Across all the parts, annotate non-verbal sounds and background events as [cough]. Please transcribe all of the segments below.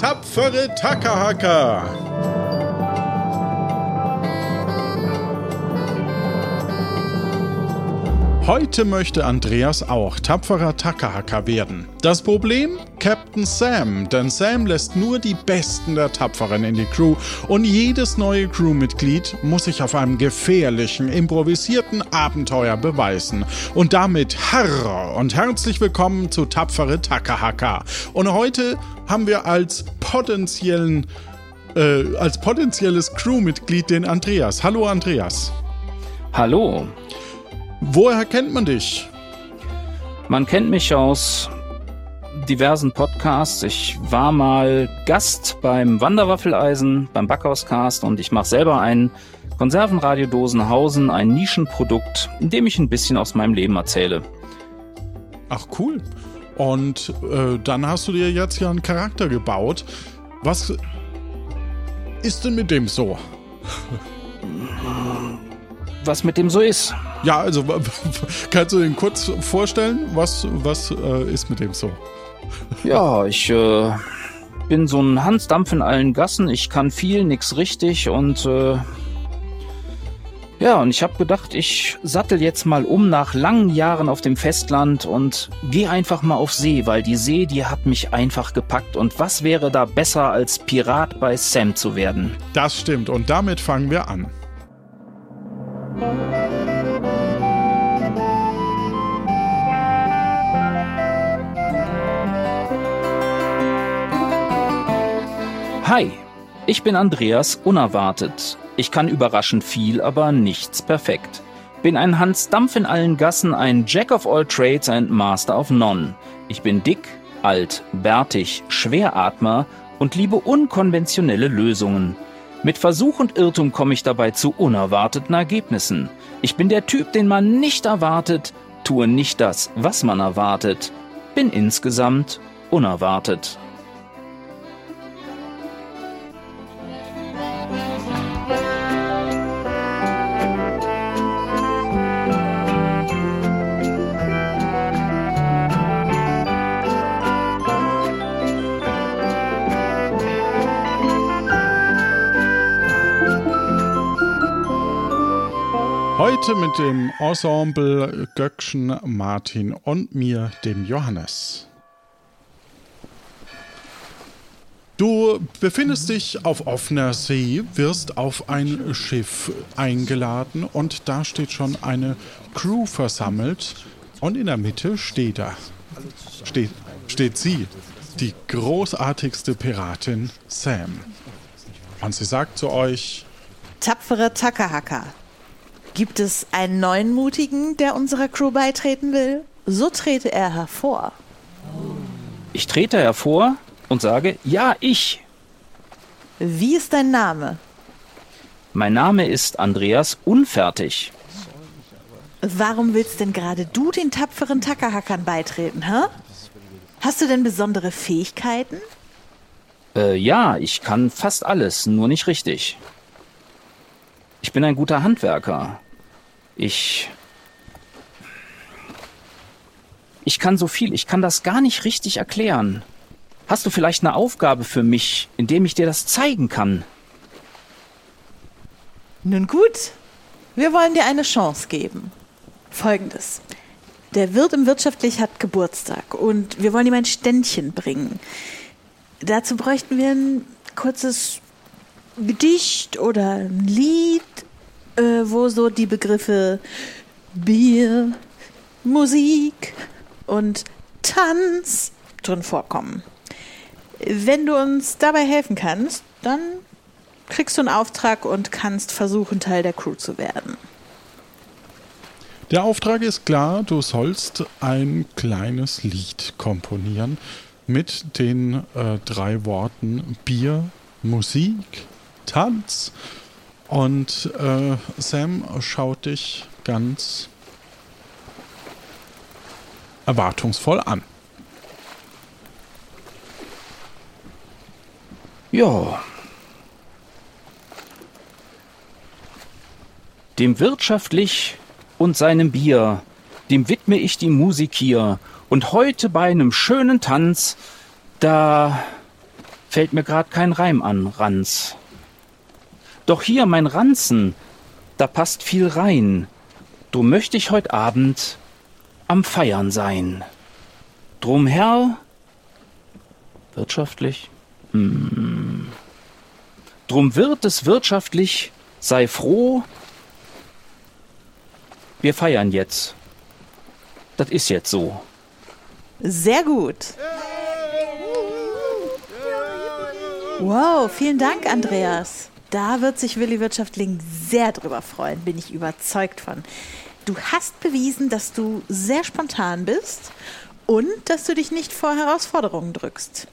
Tapfere Takahaka! Heute möchte Andreas auch tapferer Takahaka werden. Das Problem? Captain Sam, denn Sam lässt nur die Besten der Tapferen in die Crew und jedes neue Crewmitglied muss sich auf einem gefährlichen, improvisierten Abenteuer beweisen. Und damit Harr und herzlich willkommen zu Tapfere Takahaka. Und heute haben wir als potenziellen äh, als potenzielles Crewmitglied den Andreas. Hallo Andreas. Hallo. Woher kennt man dich? Man kennt mich aus diversen Podcasts. Ich war mal Gast beim Wanderwaffeleisen, beim Backhauscast und ich mache selber ein Konservenradio Dosenhausen, ein Nischenprodukt, in dem ich ein bisschen aus meinem Leben erzähle. Ach cool. Und äh, dann hast du dir jetzt ja einen Charakter gebaut. Was ist denn mit dem so? [laughs] Was mit dem so ist? Ja, also [laughs] kannst du den kurz vorstellen? Was, was äh, ist mit dem so? Ja, ich äh, bin so ein Hansdampf in allen Gassen. Ich kann viel, nix richtig und äh, ja, und ich habe gedacht, ich sattel jetzt mal um nach langen Jahren auf dem Festland und geh einfach mal auf See, weil die See, die hat mich einfach gepackt. Und was wäre da besser als Pirat bei Sam zu werden? Das stimmt und damit fangen wir an. Hi, ich bin Andreas Unerwartet. Ich kann überraschend viel, aber nichts perfekt. Bin ein Hans Dampf in allen Gassen, ein Jack of all Trades, ein Master of None. Ich bin dick, alt, bärtig, Schweratmer und liebe unkonventionelle Lösungen. Mit Versuch und Irrtum komme ich dabei zu unerwarteten Ergebnissen. Ich bin der Typ, den man nicht erwartet, tue nicht das, was man erwartet, bin insgesamt unerwartet. Heute mit dem Ensemble Göckchen, Martin und mir, dem Johannes. Du befindest dich auf offener See, wirst auf ein Schiff eingeladen und da steht schon eine Crew versammelt und in der Mitte steht da, steht, steht sie, die großartigste Piratin Sam. Und sie sagt zu euch, Tapfere Takahaka, Gibt es einen neuen Mutigen, der unserer Crew beitreten will? So trete er hervor. Ich trete hervor und sage, ja, ich. Wie ist dein Name? Mein Name ist Andreas Unfertig. Warum willst denn gerade du den tapferen Tackerhackern beitreten, hä? Hast du denn besondere Fähigkeiten? Äh, ja, ich kann fast alles, nur nicht richtig. Ich bin ein guter Handwerker. Ich. Ich kann so viel, ich kann das gar nicht richtig erklären. Hast du vielleicht eine Aufgabe für mich, indem ich dir das zeigen kann? Nun gut, wir wollen dir eine Chance geben. Folgendes. Der Wirt im Wirtschaftlich hat Geburtstag und wir wollen ihm ein Ständchen bringen. Dazu bräuchten wir ein kurzes Gedicht oder ein Lied, äh, wo so die Begriffe Bier, Musik und Tanz drin vorkommen. Wenn du uns dabei helfen kannst, dann kriegst du einen Auftrag und kannst versuchen, Teil der Crew zu werden. Der Auftrag ist klar, du sollst ein kleines Lied komponieren mit den äh, drei Worten Bier, Musik Tanz. Und äh, Sam schaut dich ganz erwartungsvoll an. Ja. Dem wirtschaftlich und seinem Bier, dem widme ich die Musik hier. Und heute bei einem schönen Tanz, da fällt mir grad kein Reim an, Ranz. Doch hier mein Ranzen, da passt viel rein. Drum möchte ich heut Abend am Feiern sein. Drum Herr, wirtschaftlich, hm. Drum wird es wirtschaftlich, sei froh. Wir feiern jetzt. Das ist jetzt so. Sehr gut. Wow, vielen Dank, Andreas. Da wird sich Willi Wirtschaftling sehr drüber freuen, bin ich überzeugt von. Du hast bewiesen, dass du sehr spontan bist und dass du dich nicht vor Herausforderungen drückst.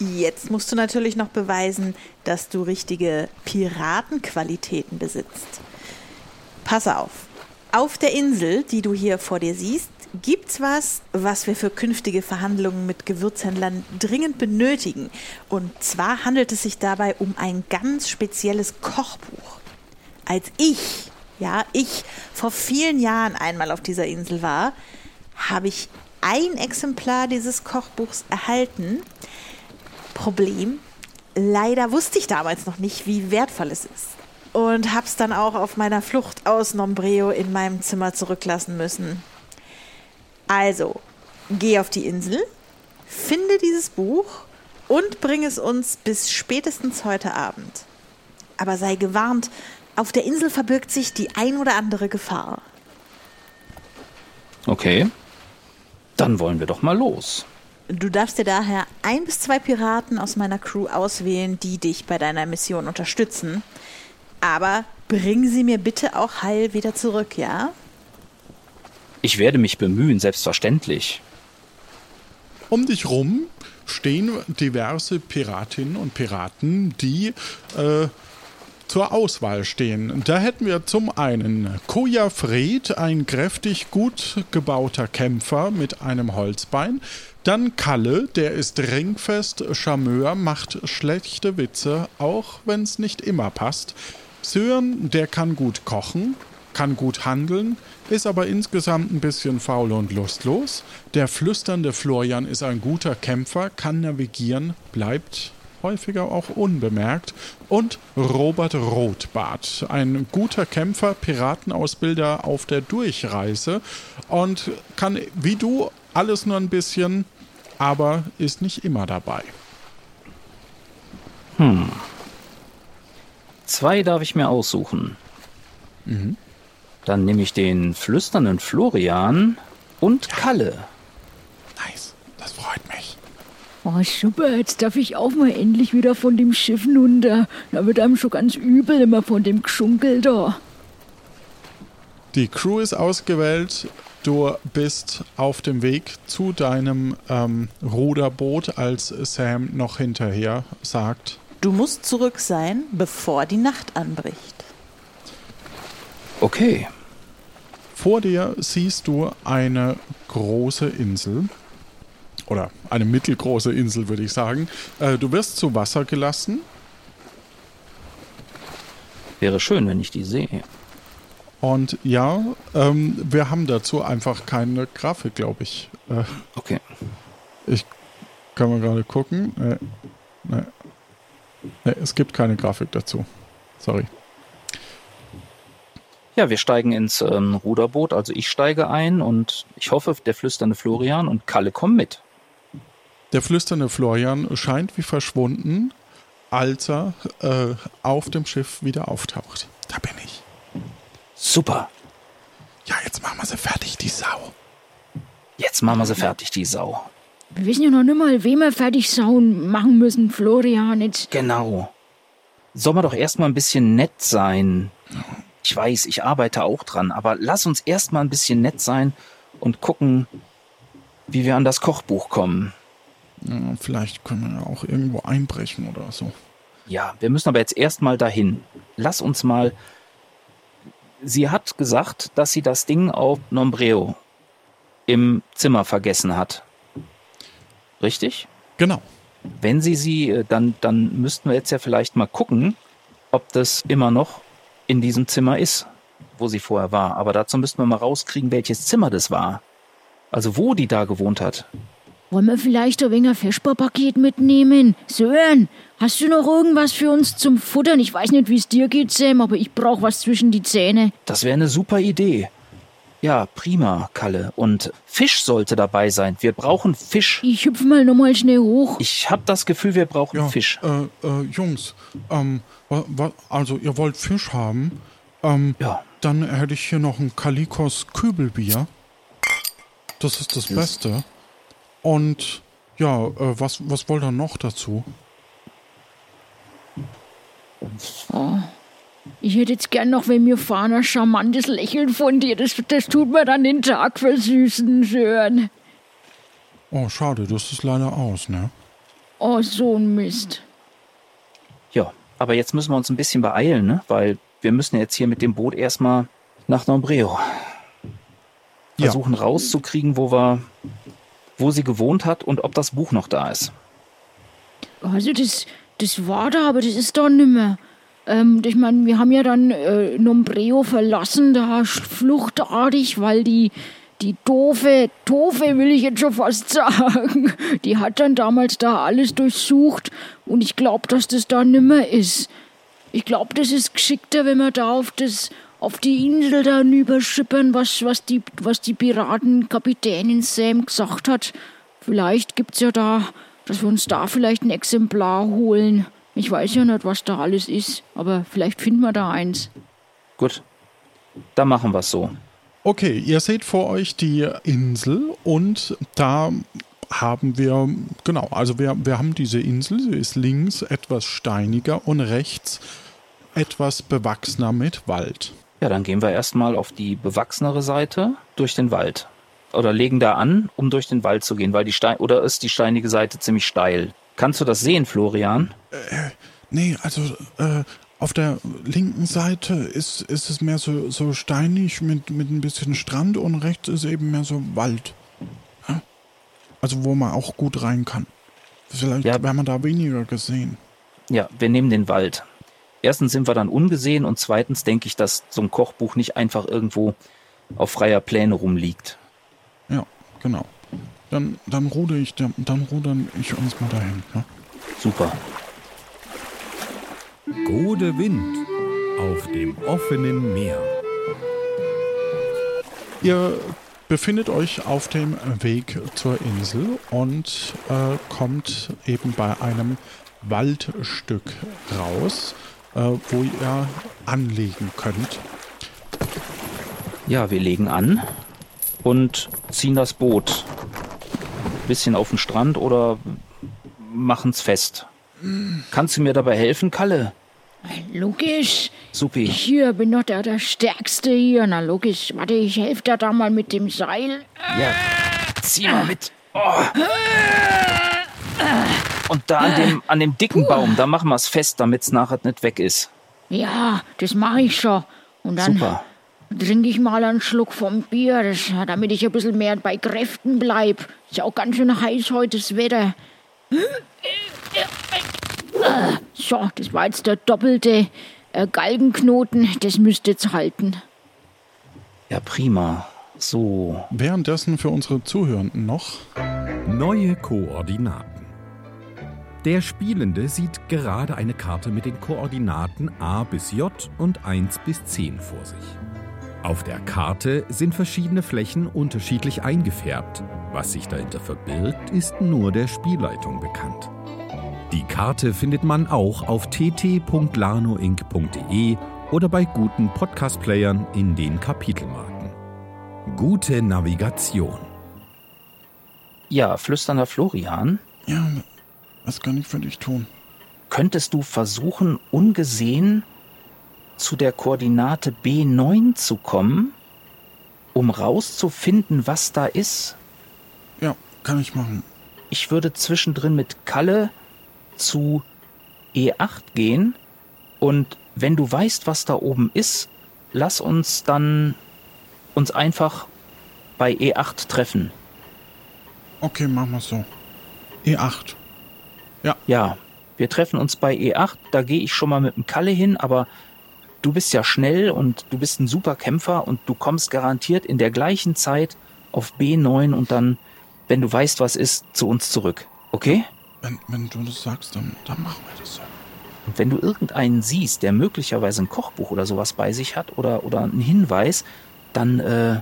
Jetzt musst du natürlich noch beweisen, dass du richtige Piratenqualitäten besitzt. Pass auf. Auf der Insel, die du hier vor dir siehst, gibt's was, was wir für künftige Verhandlungen mit Gewürzhändlern dringend benötigen. Und zwar handelt es sich dabei um ein ganz spezielles Kochbuch. Als ich, ja, ich vor vielen Jahren einmal auf dieser Insel war, habe ich ein Exemplar dieses Kochbuchs erhalten. Problem, leider wusste ich damals noch nicht, wie wertvoll es ist. Und hab's dann auch auf meiner Flucht aus Nombreo in meinem Zimmer zurücklassen müssen. Also, geh auf die Insel, finde dieses Buch und bring es uns bis spätestens heute Abend. Aber sei gewarnt, auf der Insel verbirgt sich die ein oder andere Gefahr. Okay. Dann wollen wir doch mal los. Du darfst dir daher ein bis zwei Piraten aus meiner Crew auswählen, die dich bei deiner Mission unterstützen. Aber bring sie mir bitte auch heil wieder zurück, ja? Ich werde mich bemühen, selbstverständlich. Um dich rum stehen diverse Piratinnen und Piraten, die äh, zur Auswahl stehen. Da hätten wir zum einen Koja Fred, ein kräftig gut gebauter Kämpfer mit einem Holzbein. Dann Kalle, der ist ringfest, Charmeur, macht schlechte Witze, auch wenn es nicht immer passt. Sören, der kann gut kochen, kann gut handeln, ist aber insgesamt ein bisschen faul und lustlos. Der flüsternde Florian ist ein guter Kämpfer, kann navigieren, bleibt häufiger auch unbemerkt. Und Robert Rotbart, ein guter Kämpfer, Piratenausbilder auf der Durchreise und kann wie du alles nur ein bisschen, aber ist nicht immer dabei. Hm. Zwei darf ich mir aussuchen. Mhm. Dann nehme ich den flüsternden Florian und Kalle. Nice, das freut mich. Oh, super, jetzt darf ich auch mal endlich wieder von dem Schiff runter. Da wird einem schon ganz übel immer von dem Geschunkel da. Die Crew ist ausgewählt. Du bist auf dem Weg zu deinem ähm, Ruderboot, als Sam noch hinterher sagt. Du musst zurück sein, bevor die Nacht anbricht. Okay. Vor dir siehst du eine große Insel. Oder eine mittelgroße Insel, würde ich sagen. Äh, du wirst zu Wasser gelassen. Wäre schön, wenn ich die sehe. Und ja, ähm, wir haben dazu einfach keine Grafik, glaube ich. Äh, okay. Ich kann mal gerade gucken. Äh, nee. Nee, es gibt keine Grafik dazu. Sorry. Ja, wir steigen ins ähm, Ruderboot, also ich steige ein und ich hoffe, der flüsternde Florian und Kalle kommen mit. Der flüsternde Florian scheint wie verschwunden, als er äh, auf dem Schiff wieder auftaucht. Da bin ich. Super. Ja, jetzt machen wir sie fertig, die Sau. Jetzt machen wir sie fertig, die Sau. Wir wissen ja noch nicht mal, wem wir fertig sauen machen müssen, Florian. Jetzt. Genau. Soll man doch erstmal ein bisschen nett sein. Ich weiß, ich arbeite auch dran, aber lass uns erstmal ein bisschen nett sein und gucken, wie wir an das Kochbuch kommen. Ja, vielleicht können wir auch irgendwo einbrechen oder so. Ja, wir müssen aber jetzt erstmal dahin. Lass uns mal. Sie hat gesagt, dass sie das Ding auf Nombreo im Zimmer vergessen hat. Richtig? Genau. Wenn sie sie, äh, dann, dann müssten wir jetzt ja vielleicht mal gucken, ob das immer noch in diesem Zimmer ist, wo sie vorher war. Aber dazu müssten wir mal rauskriegen, welches Zimmer das war. Also wo die da gewohnt hat. Wollen wir vielleicht ein wenig ein Vesperpaket mitnehmen? Sören, hast du noch irgendwas für uns zum Futtern? Ich weiß nicht, wie es dir geht, Sam, aber ich brauche was zwischen die Zähne. Das wäre eine super Idee. Ja, prima, Kalle. Und Fisch sollte dabei sein. Wir brauchen Fisch. Ich hüpfe mal nochmal schnell hoch. Ich habe das Gefühl, wir brauchen Ja, Fisch. Äh, äh, Jungs, ähm, wa, wa, also ihr wollt Fisch haben? Ähm, Ja. Dann hätte ich hier noch ein Kalikos Kübelbier. Das ist das Beste. Und ja, äh, was, was wollt ihr noch dazu? Ich hätte jetzt gern noch, wenn mir fahren, ein charmantes Lächeln von dir. Das, das tut mir dann den Tag versüßen, Sören. Oh, schade, das ist leider aus, ne? Oh, so ein Mist. Ja, aber jetzt müssen wir uns ein bisschen beeilen, ne? Weil wir müssen jetzt hier mit dem Boot erstmal nach Nombreo. Ja. Versuchen rauszukriegen, wo wir, wo sie gewohnt hat und ob das Buch noch da ist. Also das, das war da, aber das ist da nimmer. Ähm, ich meine, wir haben ja dann äh, Nombreo verlassen, da fluchtartig, weil die, die doofe, doofe will ich jetzt schon fast [laughs] sagen, die hat dann damals da alles durchsucht und ich glaube, dass das da nimmer ist. Ich glaube, das ist geschickter, wenn wir da auf das auf die Insel da hinüberschippern, was, was, die, was die Piratenkapitänin Sam gesagt hat. Vielleicht gibt's ja da, dass wir uns da vielleicht ein Exemplar holen. Ich weiß ja nicht, was da alles ist, aber vielleicht finden wir da eins. Gut, dann machen wir es so. Okay, ihr seht vor euch die Insel und da haben wir, genau, also wir, wir haben diese Insel, sie ist links etwas steiniger und rechts etwas bewachsener mit Wald. Ja, dann gehen wir erstmal auf die bewachsenere Seite durch den Wald. Oder legen da an, um durch den Wald zu gehen, weil die Stein oder ist die steinige Seite ziemlich steil. Kannst du das sehen, Florian? Nee, also äh, auf der linken Seite ist, ist es mehr so, so steinig mit, mit ein bisschen Strand und rechts ist eben mehr so Wald. Ja? Also wo man auch gut rein kann. Vielleicht Ja. wäre man da weniger gesehen. Ja, wir nehmen den Wald. Erstens sind wir dann ungesehen und zweitens denke ich, dass so ein Kochbuch nicht einfach irgendwo auf freier Pläne rumliegt. Ja, genau. Dann, dann ruder ich, dann rudern ich uns mal dahin. Ne? Super. Gode Wind auf dem offenen Meer. Ihr befindet euch auf dem Weg zur Insel und äh, kommt eben bei einem Waldstück raus, äh, wo ihr anlegen könnt. Ja, wir legen an und ziehen das Boot. Bisschen auf den Strand oder machen's fest. Kannst du mir dabei helfen, Kalle? Logisch. Supi. Ich hier bin doch der, der Stärkste hier. Na logisch. Warte, ich helfe dir da mal mit dem Seil. Ja, zieh mal mit. Oh. Und da an dem, an dem dicken Baum, da machen wir's fest, damit's nachher nicht weg ist. Ja, das mache ich schon. Und dann Super. trinke ich mal einen Schluck vom Bier, das, damit ich ein bisschen mehr bei Kräften bleib. Ist ja auch ganz schön heiß heute das Wetter. So, das war jetzt der doppelte äh, Galgenknoten. Das müsste jetzt halten. Ja, prima. So. Währenddessen für unsere Zuhörenden noch. Neue Koordinaten. Der Spielende sieht gerade eine Karte mit den Koordinaten A bis J und 1 bis 10 vor sich. Auf der Karte sind verschiedene Flächen unterschiedlich eingefärbt. Was sich dahinter verbirgt, ist nur der Spielleitung bekannt. Die Karte findet man auch auf tt.lanoinc.de oder bei guten Podcast-Playern in den Kapitelmarken. Gute Navigation. Ja, flüsternder Florian, Ja, was kann ich für dich tun? könntest du versuchen, ungesehen zu der Koordinate B9 zu kommen, um rauszufinden, was da ist? Ja, kann ich machen. Ich würde zwischendrin mit Kalle zu E8 gehen und wenn du weißt, was da oben ist, lass uns dann uns einfach bei E8 treffen. Okay, machen wir so. E8. Ja, wir treffen uns bei E8, da gehe ich schon mal mit dem Kalle hin, aber du bist ja schnell und du bist ein super Kämpfer und du kommst garantiert in der gleichen Zeit auf B9 und dann wenn du weißt, was ist, zu uns zurück. Okay? Wenn, wenn du das sagst, dann, dann machen wir das so. Und wenn du irgendeinen siehst, der möglicherweise ein Kochbuch oder sowas bei sich hat oder, oder einen Hinweis, dann, äh,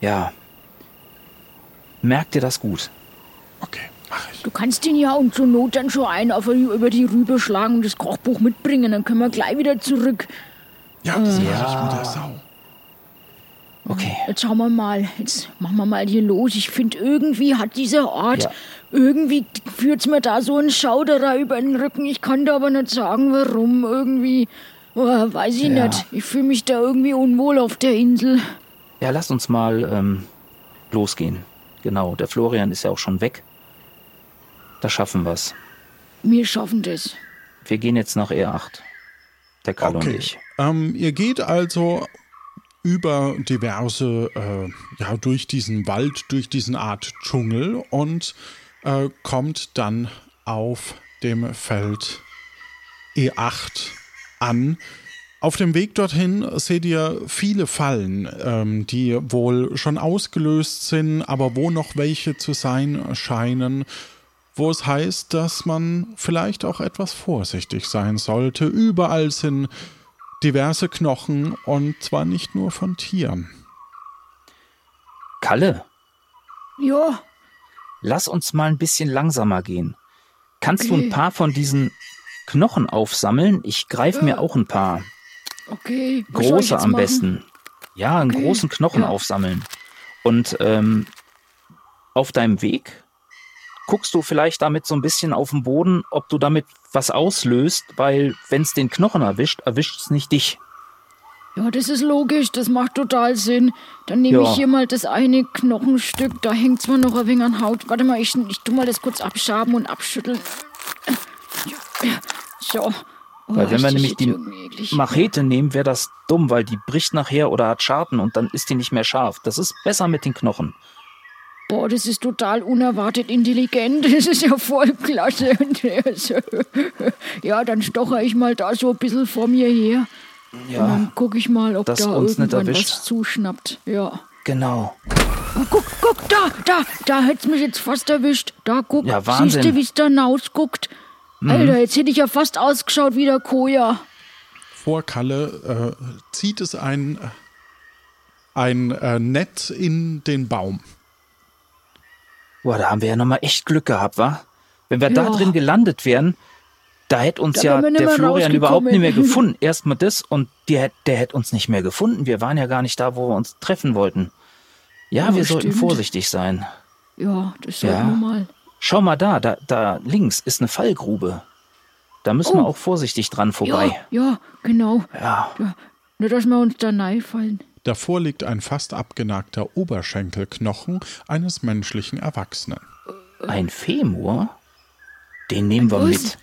ja, merk dir das gut. Okay, mach ich. Du kannst ihn ja und zur Not dann schon einen auf, über die Rübe schlagen und das Kochbuch mitbringen. Dann können wir gleich wieder zurück. Ja, das Ja. mach ich mit der Sau. Okay. Jetzt schauen wir mal. Jetzt machen wir mal hier los. Ich finde, irgendwie hat dieser Ort, Ja. Irgendwie führt's mir da so ein Schauderer über den Rücken. Ich kann da aber nicht sagen, warum. Irgendwie, oh, weiß ich Ja. nicht. Ich fühle mich da irgendwie unwohl auf der Insel. Ja, lass uns mal ähm, losgehen. Genau, der Florian ist ja auch schon weg. Da schaffen wir's. Wir schaffen das. Wir gehen jetzt nach E8. Der Karl und Okay. ich. Ähm, ihr geht also über diverse, äh, ja, durch diesen Wald, durch diesen Art Dschungel und äh, kommt dann auf dem Feld E8 an. Auf dem Weg dorthin seht ihr viele Fallen, ähm, die wohl schon ausgelöst sind, aber wo noch welche zu sein scheinen, wo es heißt, dass man vielleicht auch etwas vorsichtig sein sollte. Überall sind diverse Knochen und zwar nicht nur von Tieren. Kalle, Ja, lass uns mal ein bisschen langsamer gehen. Kannst du Okay. ein paar von diesen Knochen aufsammeln? Ich greife mir auch ein paar. okay. Große am machen? besten. Ja, einen Okay, großen Knochen ja. aufsammeln. Und ähm, auf deinem Weg guckst du vielleicht damit so ein bisschen auf den Boden, ob du damit was auslöst, weil wenn es den Knochen erwischt, erwischt es nicht dich. Ja, das ist logisch, das macht total Sinn. Dann nehme Ja. ich hier mal das eine Knochenstück, da hängt zwar noch ein wenig an Haut. Warte mal, ich, ich tu mal das kurz abschaben und abschütteln. So. Oh, Weil wenn wir nämlich die. Machete nehmen, wäre das dumm, weil die bricht nachher oder hat Scharten und dann ist die nicht mehr scharf. Das ist besser mit den Knochen. Boah, das ist total unerwartet intelligent. [laughs] Das ist ja voll klasse. [laughs] Ja, dann stocher ich mal da so ein bisschen vor mir her. Und dann gucke ich mal, ob dass da uns irgendwann was zuschnappt. Ja. Genau. Oh, guck, guck, da, da, da hätt's mich jetzt fast erwischt. Da, guck, Ja, Wahnsinn. siehst du, wie's da rausguckt? Alter, jetzt hätte ich ja fast ausgeschaut wie der Koja. Vor Kalle äh, zieht es ein, ein äh, Netz in den Baum. Boah, da haben wir ja nochmal echt Glück gehabt, wa? Wenn wir da Ja. drin gelandet wären, da hätte uns Da ja wir der Florian überhaupt nicht mehr gefunden. Erstmal das und die, hätt- der hätte uns nicht mehr gefunden. Wir waren ja gar nicht da, wo wir uns treffen wollten. Ja, Ja, wir sollten stimmt. vorsichtig sein. Ja, das sollten Ja. wir mal. Schau mal da, da, da links ist eine Fallgrube. Da müssen wir Oh. auch vorsichtig dran vorbei. Ja, ja, genau. Ja. Ja, nur, dass wir uns da fallen. Davor liegt ein fast abgenagter Oberschenkelknochen eines menschlichen Erwachsenen. Ein Femur? Den nehmen wir was? mit.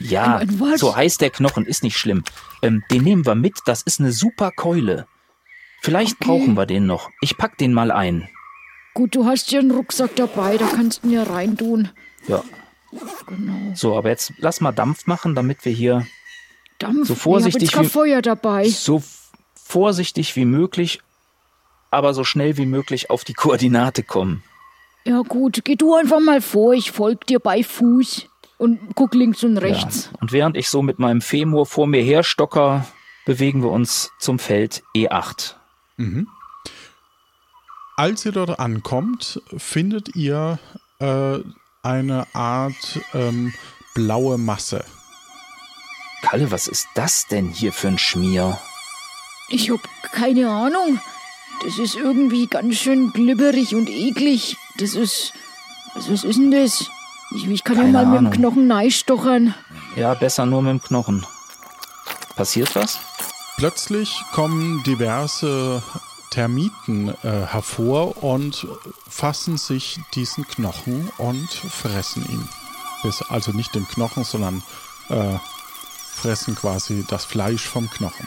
Ja, so heißt der Knochen, ist nicht schlimm. Ähm, den nehmen wir mit, das ist eine super Keule. Vielleicht Okay. brauchen wir den noch. Ich pack den mal ein. Gut, du hast ja einen Rucksack dabei, da kannst du ihn ja reintun. Ja. Genau. So, aber jetzt lass mal Dampf machen, damit wir hier Dampf. So vorsichtig Ich wie- Feuer dabei. so vorsichtig wie möglich, aber so schnell wie möglich auf die Koordinate kommen. Ja gut, geh du einfach mal vor, ich folg dir bei Fuß und guck links und rechts. Ja. Und während ich so mit meinem Femur vor mir her stocker, bewegen wir uns zum Feld E E8. Als ihr dort ankommt, findet ihr äh, eine Art ähm, blaue Masse. Kalle, was ist das denn hier für ein Schmier? Ich hab keine Ahnung. Das ist irgendwie ganz schön glibberig und eklig. Das ist. Was ist denn das? Ich, ich kann Keine ja mal mit Ahnung. dem Knochen neistochern. Ja, besser nur mit dem Knochen. Passiert was? Plötzlich kommen diverse Termiten äh, hervor und fassen sich diesen Knochen und fressen ihn. Bis, also nicht den Knochen, sondern äh, fressen quasi das Fleisch vom Knochen.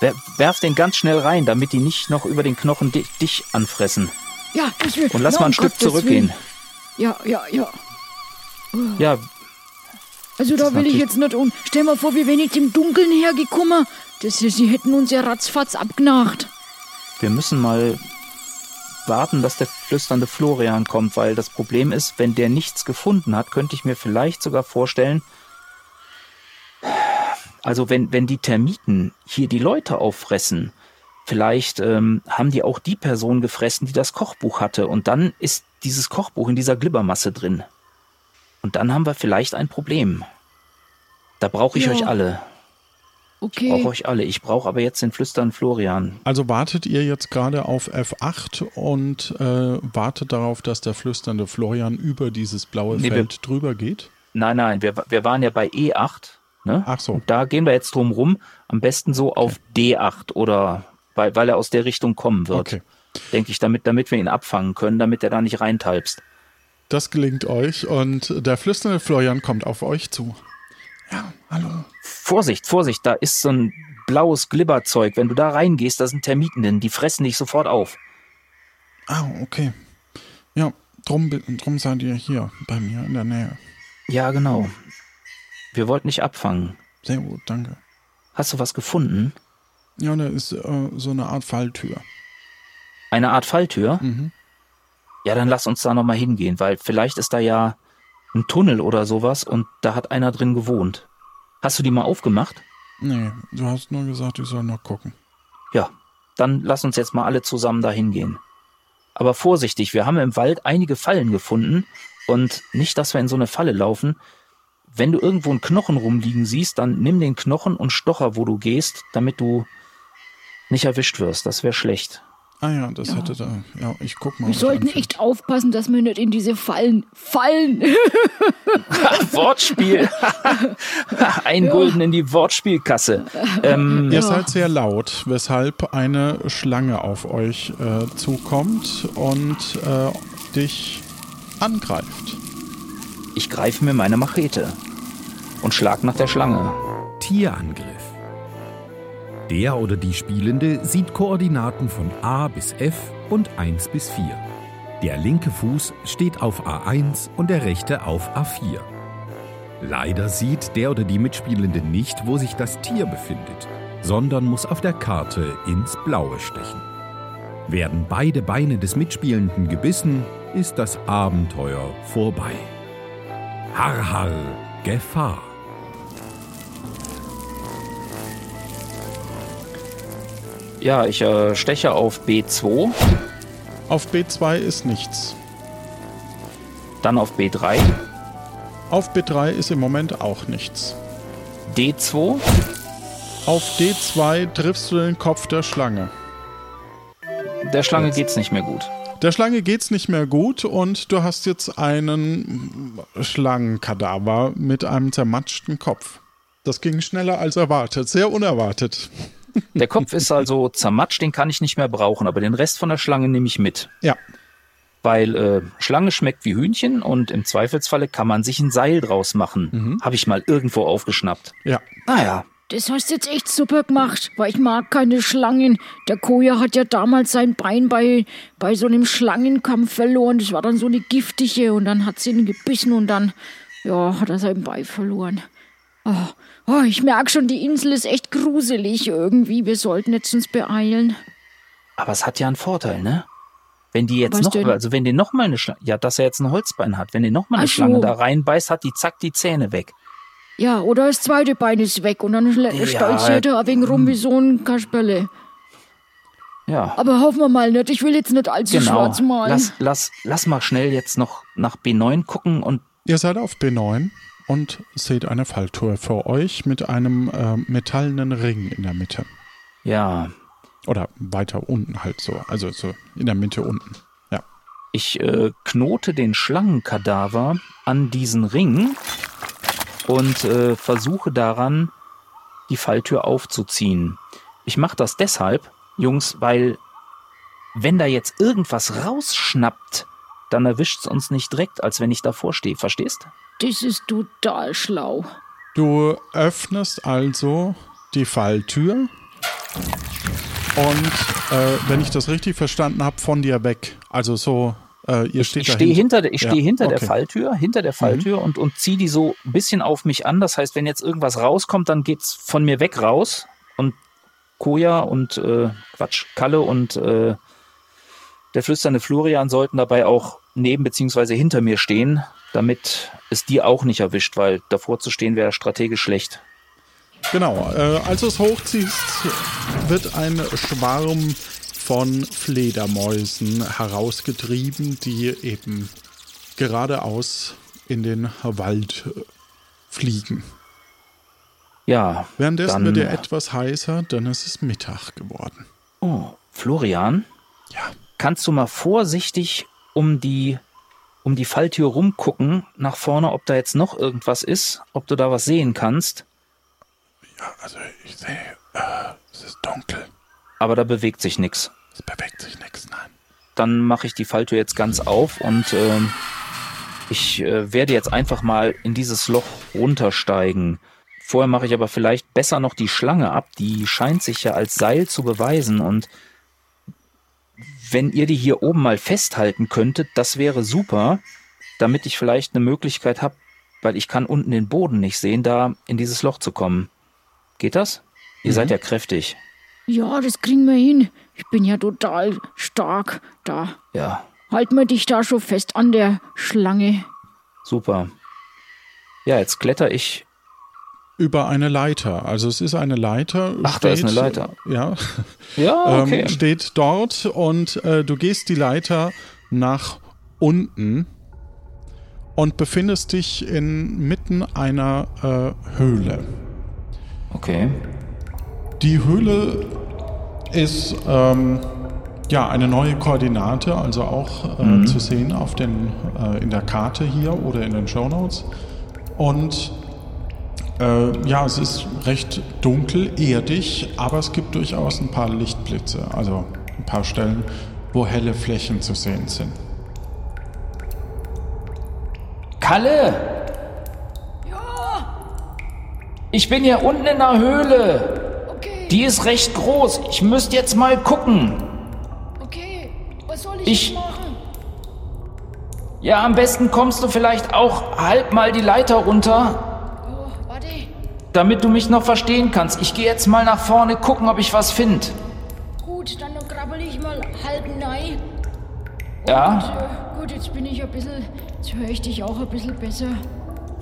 Wer, werf den ganz schnell rein, damit die nicht noch über den Knochen di dich anfressen. Ja, das will. Und lass ja, mal ein Stück zurückgehen. Ja, ja, ja. Ja, Also da will ich jetzt nicht um. Stell mal vor, wir wären jetzt im Dunkeln hergekommen. Das, sie hätten uns ja ratzfatz abgenacht. wir müssen mal warten, dass der flüsternde Florian kommt, weil das Problem ist, wenn der nichts gefunden hat, könnte ich mir vielleicht sogar vorstellen, also wenn, wenn die Termiten hier die Leute auffressen, vielleicht ähm, haben die auch die Person gefressen, die das Kochbuch hatte und dann ist dieses Kochbuch in dieser Glibbermasse drin. Und dann haben wir vielleicht ein Problem. Da brauche ich Ja. euch alle. Ich Okay. brauche euch alle. Ich brauche aber jetzt den flüsternden Florian. Also wartet ihr jetzt gerade auf F8 und äh, wartet darauf, dass der flüsternde Florian über dieses blaue Nee, wir- Feld drüber geht? Nein, nein, wir, wir waren ja bei E8. Ne? Ach so. Und da gehen wir jetzt drum rum. Am besten so auf D8 oder weil, weil er aus der Richtung kommen wird. Okay. Denke ich, damit, damit wir ihn abfangen können, damit er da nicht reintalpst. Das gelingt euch und der flüsternde Florian kommt auf euch zu. Ja, hallo. Vorsicht, Vorsicht, da ist so ein blaues Glibberzeug. Wenn du da reingehst, da sind Termiten drin, die fressen dich sofort auf. Ah, okay. Ja, drum, drum seid ihr hier bei mir in der Nähe. Ja, genau. Wir wollten dich abfangen. Sehr gut, danke. Hast du was gefunden? Ja, da ist äh, so eine Art Falltür. Eine Art Falltür? Mhm. Ja, dann lass uns da nochmal hingehen, weil vielleicht ist da ja ein Tunnel oder sowas und da hat einer drin gewohnt. Hast du die mal aufgemacht? Nee, du hast nur gesagt, ich soll noch gucken. Ja, dann lass uns jetzt mal alle zusammen da hingehen. Aber vorsichtig, wir haben im Wald einige Fallen gefunden und nicht, dass wir in so eine Falle laufen. Wenn du irgendwo einen Knochen rumliegen siehst, dann nimm den Knochen und stocher, wo du gehst, damit du nicht erwischt wirst. Das wäre schlecht. Ah ja, das hätte da. Ja, ich guck mal. Wir sollten anfängt. echt aufpassen, dass wir nicht in diese Fallen fallen. [laughs] Wortspiel. [laughs] Ein Gulden in die Wortspielkasse. Ähm, Ihr seid sehr laut, weshalb eine Schlange auf euch äh, zukommt und äh, dich angreift. ich greife mir meine Machete und schlag nach der Schlange. Tierangriff. Der oder die Spielende sieht Koordinaten von A bis F und 1 bis 4. Der linke Fuß steht auf A1 und der rechte auf A4. Leider sieht der oder die Mitspielende nicht, wo sich das Tier befindet, sondern muss auf der Karte ins Blaue stechen. Werden beide Beine des Mitspielenden gebissen, ist das Abenteuer vorbei. Har har, Gefahr. Ja, ich äh, steche auf B2, Auf B2 ist nichts. dann auf B3, Auf B3 ist im Moment auch nichts. D2, Auf D2 triffst du den Kopf der Schlange. der Schlange geht's nicht mehr gut. Der Schlange geht's nicht mehr gut und du hast jetzt einen Schlangenkadaver mit einem zermatschten Kopf. Das ging schneller als erwartet, sehr unerwartet. Der Kopf ist also zermatscht, den kann ich nicht mehr brauchen, aber den Rest von der Schlange nehme ich mit. Ja, Weil äh, Schlange schmeckt wie Hühnchen und im Zweifelsfalle kann man sich ein Seil draus machen. Habe ich mal irgendwo aufgeschnappt. ja. Naja, Das hast du jetzt echt super gemacht, weil ich mag keine Schlangen. Der Koja hat ja damals sein Bein bei, bei so einem Schlangenkampf verloren. Das war dann so eine giftige und dann hat sie ihn gebissen und dann, ja, hat er sein Bein verloren. Oh, oh, ich merke schon, die Insel ist echt gruselig irgendwie. Wir sollten jetzt uns beeilen. aber es hat ja einen Vorteil, ne? Wenn die jetzt Was noch, denn? also wenn die noch mal eine Schlange, ja, dass er jetzt ein Holzbein hat, wenn die noch mal eine Ach so. Schlange da reinbeißt, hat die zack die Zähne weg. Ja, oder das zweite Bein ist weg und dann Ja. stolziert er ein wenig rum wie so ein Kasperle. Ja, Aber hoffen wir mal nicht, ich will jetzt nicht allzu genau. schwarz malen. Lass, lass, lass mal schnell jetzt noch nach B9 gucken und Ihr seid auf B9 und seht eine Falltür vor euch mit einem äh, metallenen Ring in der Mitte. ja, Oder weiter unten halt so. Also so in der Mitte unten. Ja. Ich äh, knote den Schlangenkadaver an diesen Ring und äh, versuche daran, die Falltür aufzuziehen. Ich mache das deshalb, Jungs, weil wenn da jetzt irgendwas rausschnappt, dann erwischt es uns nicht direkt, als wenn ich davor stehe. Verstehst? Das ist total schlau. Du öffnest also die Falltür und äh, wenn ich das richtig verstanden habe, von dir weg. Also so, äh, ihr steht Ich stehe hinter, der- ich Ja, stehe hinter der okay. Falltür, hinter der Falltür und, und ziehe die so ein bisschen auf mich an. Das heißt, wenn jetzt irgendwas rauskommt, dann geht's von mir weg raus. Und Koja und äh, Quatsch, Kalle und äh, der flüsternde Florian sollten dabei auch neben beziehungsweise hinter mir stehen, damit es die auch nicht erwischt, weil davor zu stehen wäre strategisch schlecht. Genau, äh, als du es hochziehst, wird ein Schwarm von Fledermäusen herausgetrieben, die eben geradeaus in den Wald fliegen. Ja. Währenddessen wird er etwas heißer, denn es ist Mittag geworden. Oh, Florian? Ja. Kannst du mal vorsichtig um die um die Falltür rumgucken, nach vorne, ob da jetzt noch irgendwas ist, ob du da was sehen kannst? Ja, also ich sehe, äh, es ist dunkel. Aber da bewegt sich nichts. Es bewegt sich nichts, nein. Dann mache ich die Falltür jetzt ganz auf und ähm, ich äh, werde jetzt einfach mal in dieses Loch runtersteigen. Vorher mache ich aber vielleicht besser noch die Schlange ab. Die scheint sich ja als Seil zu beweisen und wenn ihr die hier oben mal festhalten könntet, das wäre super, damit ich vielleicht eine Möglichkeit habe, weil ich kann unten den Boden nicht sehen, da in dieses Loch zu kommen. Geht das? Ihr Mhm. seid ja kräftig. Ja, das kriegen wir hin. Ich bin ja total stark da. Ja, Halt mir dich da schon fest an der Schlange. super. Ja, jetzt kletter ich. Über eine Leiter. Also es ist eine Leiter. Ach, da ist eine Leiter. Ja, Ja, [laughs] okay. ähm, steht dort und äh, du gehst die Leiter nach unten und befindest dich inmitten einer äh, Höhle. okay. Die Höhle ist ähm, ja eine neue Koordinate, also auch äh, zu sehen auf den, äh, in der Karte hier oder in den Show Notes. Und äh, ja, es ist recht dunkel, erdig, aber es gibt durchaus ein paar Lichtblitze, also ein paar Stellen, wo helle Flächen zu sehen sind. Kalle! Ich bin hier unten in der Höhle. Okay, Die ist recht groß. Ich müsste jetzt mal gucken. okay. Was soll Ich- jetzt machen? Ja, am besten kommst du vielleicht auch halb mal die Leiter runter. Damit du mich noch verstehen kannst. Ich gehe jetzt mal nach vorne gucken, ob ich was finde. Gut, dann krabbel ich mal halb nein. Ja, Und, äh, gut, jetzt bin ich ein bisschen. Jetzt höre ich dich auch ein bisschen besser.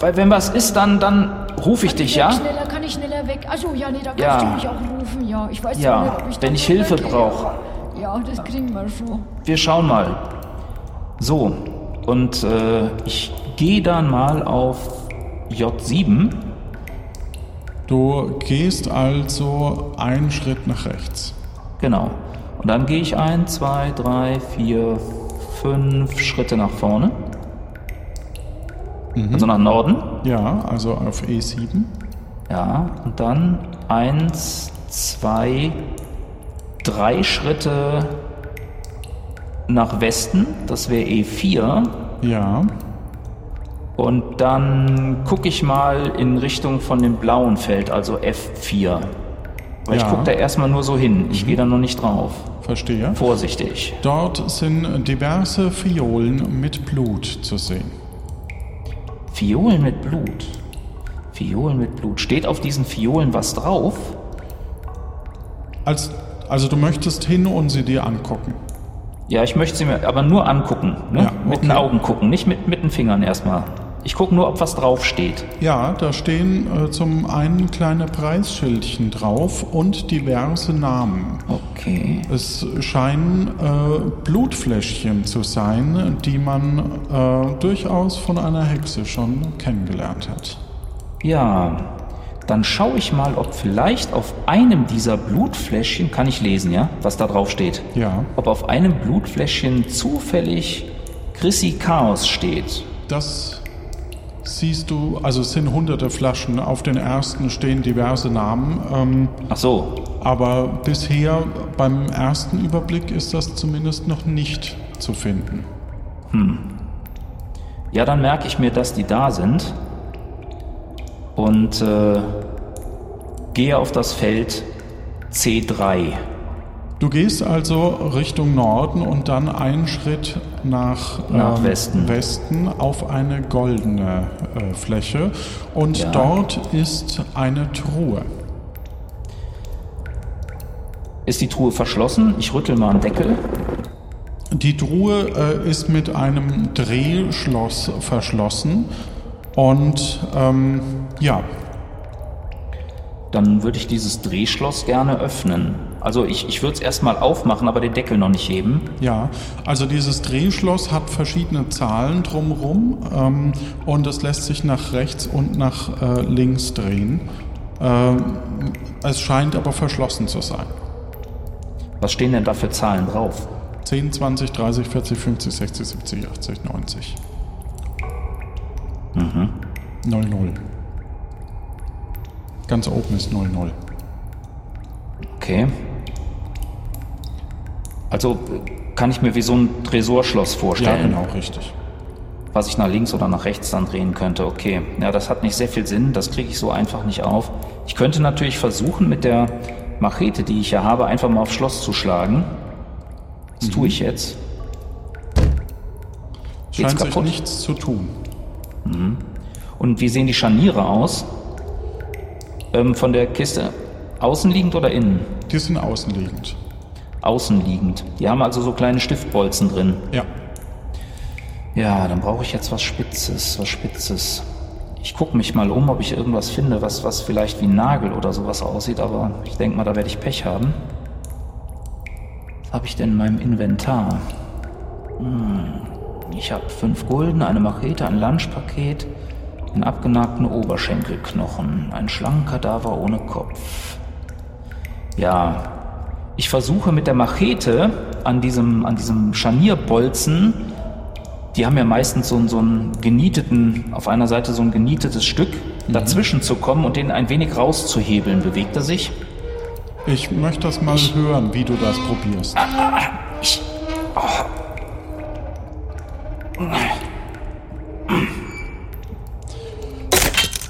weil wenn was ist, dann, dann rufe ich dich, ja? Schneller, kann ich schneller weg? Achso, ja, nee, da kannst Ja. du mich auch rufen, ja. Ich weiß Ja, nicht, ob ich wenn ich Hilfe brauche. Ja, das kriegen wir schon. Wir schauen mal. So, und äh, ich gehe dann mal auf J7. Du gehst also einen Schritt nach rechts. Genau. Und dann gehe ich ein, zwei, drei, vier, fünf Schritte nach vorne. Also nach Norden. Ja, also auf E E7. Ja. Und dann eins, zwei, drei Schritte nach Westen. Das wäre E4. Ja, Und dann gucke ich mal in Richtung von dem blauen Feld, also F4. Weil ich Ja. gucke da erstmal nur so hin. Ich gehe da noch nicht drauf. verstehe. Vorsichtig. Dort sind diverse Fiolen mit Blut zu sehen. Fiolen mit Blut. Fiolen mit Blut. Steht auf diesen Fiolen was drauf? Als, also du möchtest hin und sie dir angucken. Ja, ich möchte sie mir aber nur angucken. Ne? Ja, Mit den okay. Augen gucken, nicht mit, mit den Fingern erstmal. Ich gucke nur, ob was draufsteht. Ja, da stehen äh, zum einen kleine Preisschildchen drauf und diverse Namen. Okay. Es scheinen äh, Blutfläschchen zu sein, die man äh, durchaus von einer Hexe schon kennengelernt hat. Ja, dann schaue ich mal, ob vielleicht auf einem dieser Blutfläschchen, kann ich lesen, ja, was da drauf steht. Ja, Ob auf einem Blutfläschchen zufällig Chrissy Chaos steht. das siehst du, also es sind hunderte Flaschen. Auf den ersten stehen diverse Namen. Ähm, Ach so, Aber bisher beim ersten Überblick ist das zumindest noch nicht zu finden. ja, dann merke ich mir, dass die da sind und äh, gehe auf das Feld C3. Du gehst also Richtung Norden und dann einen Schritt nach, ähm, Nach Westen. Westen auf eine goldene äh, Fläche und Ja. dort ist eine Truhe. Ist die Truhe verschlossen? Ich rüttel mal am Deckel. Die Truhe äh, ist mit einem Drehschloss verschlossen und ähm, ja, Dann würde ich dieses Drehschloss gerne öffnen. Also ich, ich würde es erstmal aufmachen, aber den Deckel noch nicht heben. Ja, also dieses Drehschloss hat verschiedene Zahlen drumherum ähm, und es lässt sich nach rechts und nach äh, links drehen. Ähm, es scheint aber verschlossen zu sein. Was stehen denn da für Zahlen drauf? 10, 20, 30, 40, 50, 60, 70, 80, 90. Mhm. 0, 0. Ganz oben ist 0, 0. Okay. Also kann ich mir wie so ein Tresorschloss Ja, vorstellen, genau, richtig. was ich nach links oder nach rechts dann drehen könnte. Okay, ja, das hat nicht sehr viel Sinn, das kriege ich so einfach nicht auf. Ich könnte natürlich versuchen, mit der Machete, die ich ja habe, einfach mal aufs Schloss zu schlagen. Das tue ich jetzt. Geht's Scheint sich kaputt? nichts zu tun. Und wie sehen die Scharniere aus? Ähm, von der Kiste außenliegend oder innen? Die sind außenliegend. Außenliegend. Die haben also so kleine Stiftbolzen drin. Ja. Ja, dann brauche ich jetzt was Spitzes, was Spitzes. Ich gucke mich mal um, ob ich irgendwas finde, was, was vielleicht wie ein Nagel oder sowas aussieht, aber ich denke mal, da werde ich Pech haben. Was habe ich denn in meinem Inventar? Hm, ich habe fünf Gulden, eine Machete, ein Lunchpaket, einen abgenagten Oberschenkelknochen, ein Schlangenkadaver ohne Kopf. Ja, ich versuche mit der Machete an diesem, an diesem Scharnierbolzen die haben ja meistens so, so einen genieteten, auf einer Seite so ein genietetes Stück, dazwischen zu kommen und den ein wenig rauszuhebeln. Bewegt er sich? Ich möchte das mal hören, wie du das probierst. Ich,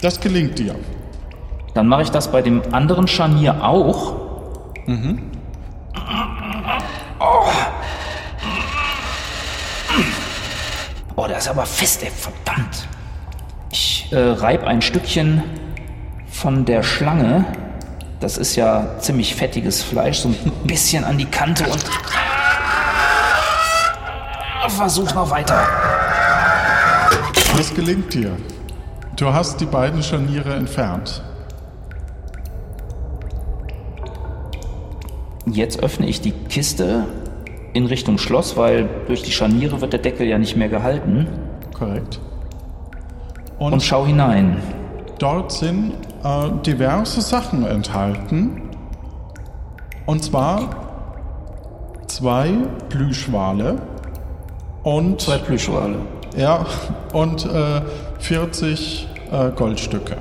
Das gelingt dir. dann mache ich das bei dem anderen Scharnier auch. Oh. oh, der ist aber fest, ey, verdammt. Ich äh, reib ein Stückchen von der Schlange. Das ist ja ziemlich fettiges Fleisch, so ein bisschen an die Kante und versuch noch weiter. Das gelingt dir. Du hast die beiden Scharniere entfernt. Jetzt öffne ich die Kiste in Richtung Schloss, weil durch die Scharniere wird der Deckel ja nicht mehr gehalten. Korrekt. Und Und schau hinein. dort sind äh, diverse Sachen enthalten. Und zwar zwei Plüschwale und, Zwei Plüschwale. ja, und äh, 40 äh, Goldstücke.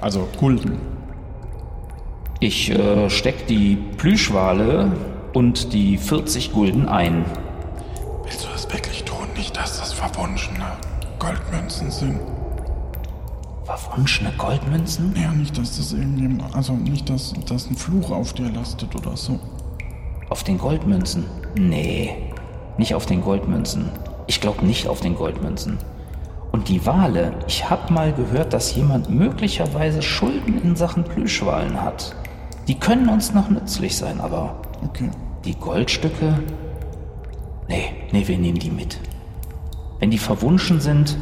Also Gulden. Ich äh, steck die Plüschwale und die 40 Gulden ein. Willst du das wirklich tun? Nicht, dass das verwunschene Goldmünzen sind. Verwunschene Goldmünzen? Ja, nicht, dass das irgendjemand, also nicht, dass, dass ein Fluch auf dir lastet oder so. Auf den Goldmünzen? Nee, nicht auf den Goldmünzen. Ich glaube nicht auf den Goldmünzen. Und die Wale, ich habe mal gehört, dass jemand möglicherweise Schulden in Sachen Plüschwalen hat. Die können uns noch nützlich sein, aber Okay. die Goldstücke? Nee, nee, wir nehmen die mit. Wenn die verwunschen sind,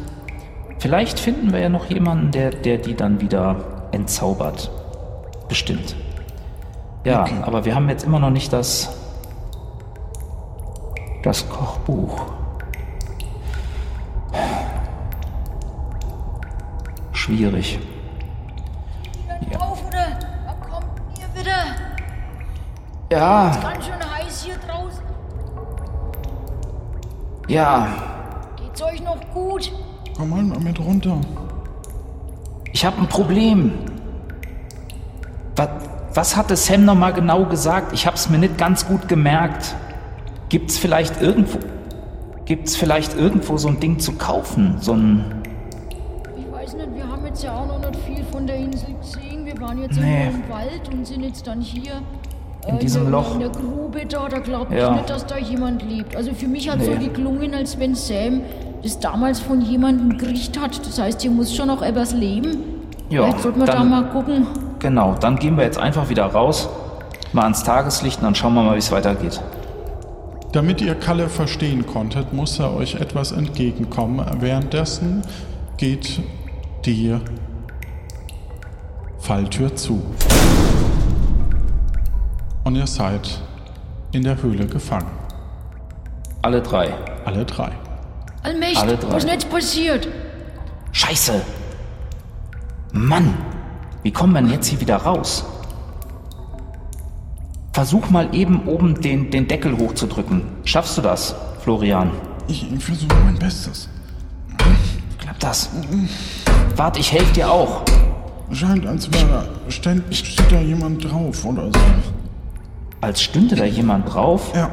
vielleicht finden wir ja noch jemanden, der, der die dann wieder entzaubert. Bestimmt. Ja, aber wir haben jetzt immer noch nicht das. das Kochbuch. Schwierig. Wieder drauf, oder? Was kommt denn hier wieder? Ja, Ganz schön heiß hier draußen. ja. Geht's euch noch gut? Komm mal mit runter. Ich habe ein Problem. Was, was hatte Sam noch mal genau gesagt? Ich habe es mir nicht ganz gut gemerkt. Gibt's vielleicht irgendwo gibt's vielleicht irgendwo so ein Ding zu kaufen, so ein Ich weiß nicht, wir haben jetzt ja auch noch nicht viel von der Insel gesehen. Wir waren jetzt Nee. im Wald und sind jetzt dann hier. In äh, diesem der, Loch. In der Grube da, da glaube ich Ja. nicht, dass da jemand lebt. Also für mich hat Nee. so geklungen, als wenn Sam das damals von jemandem gekriegt hat. Das heißt, hier muss schon noch etwas leben. Ja, Vielleicht sollten wir da dann- mal gucken. Genau, dann gehen wir jetzt einfach wieder raus, mal ans Tageslicht und dann schauen wir mal, wie es weitergeht. Damit ihr Kalle verstehen konntet, muss er euch etwas entgegenkommen. Währenddessen geht die Falltür zu. Und ihr seid in der Höhle gefangen. Alle drei. Alle drei. Allmächtig, Alle drei. was ist denn jetzt passiert? Scheiße! Mann! Wie kommen wir denn jetzt hier wieder raus? Versuch mal eben oben den, den Deckel hochzudrücken. Schaffst du das, Florian? Ich, ich versuche mein Bestes. Klappt das? Warte, ich helfe dir auch. Scheint, als wäre ständig steht da jemand drauf oder so. Als stünde da jemand drauf. Ja,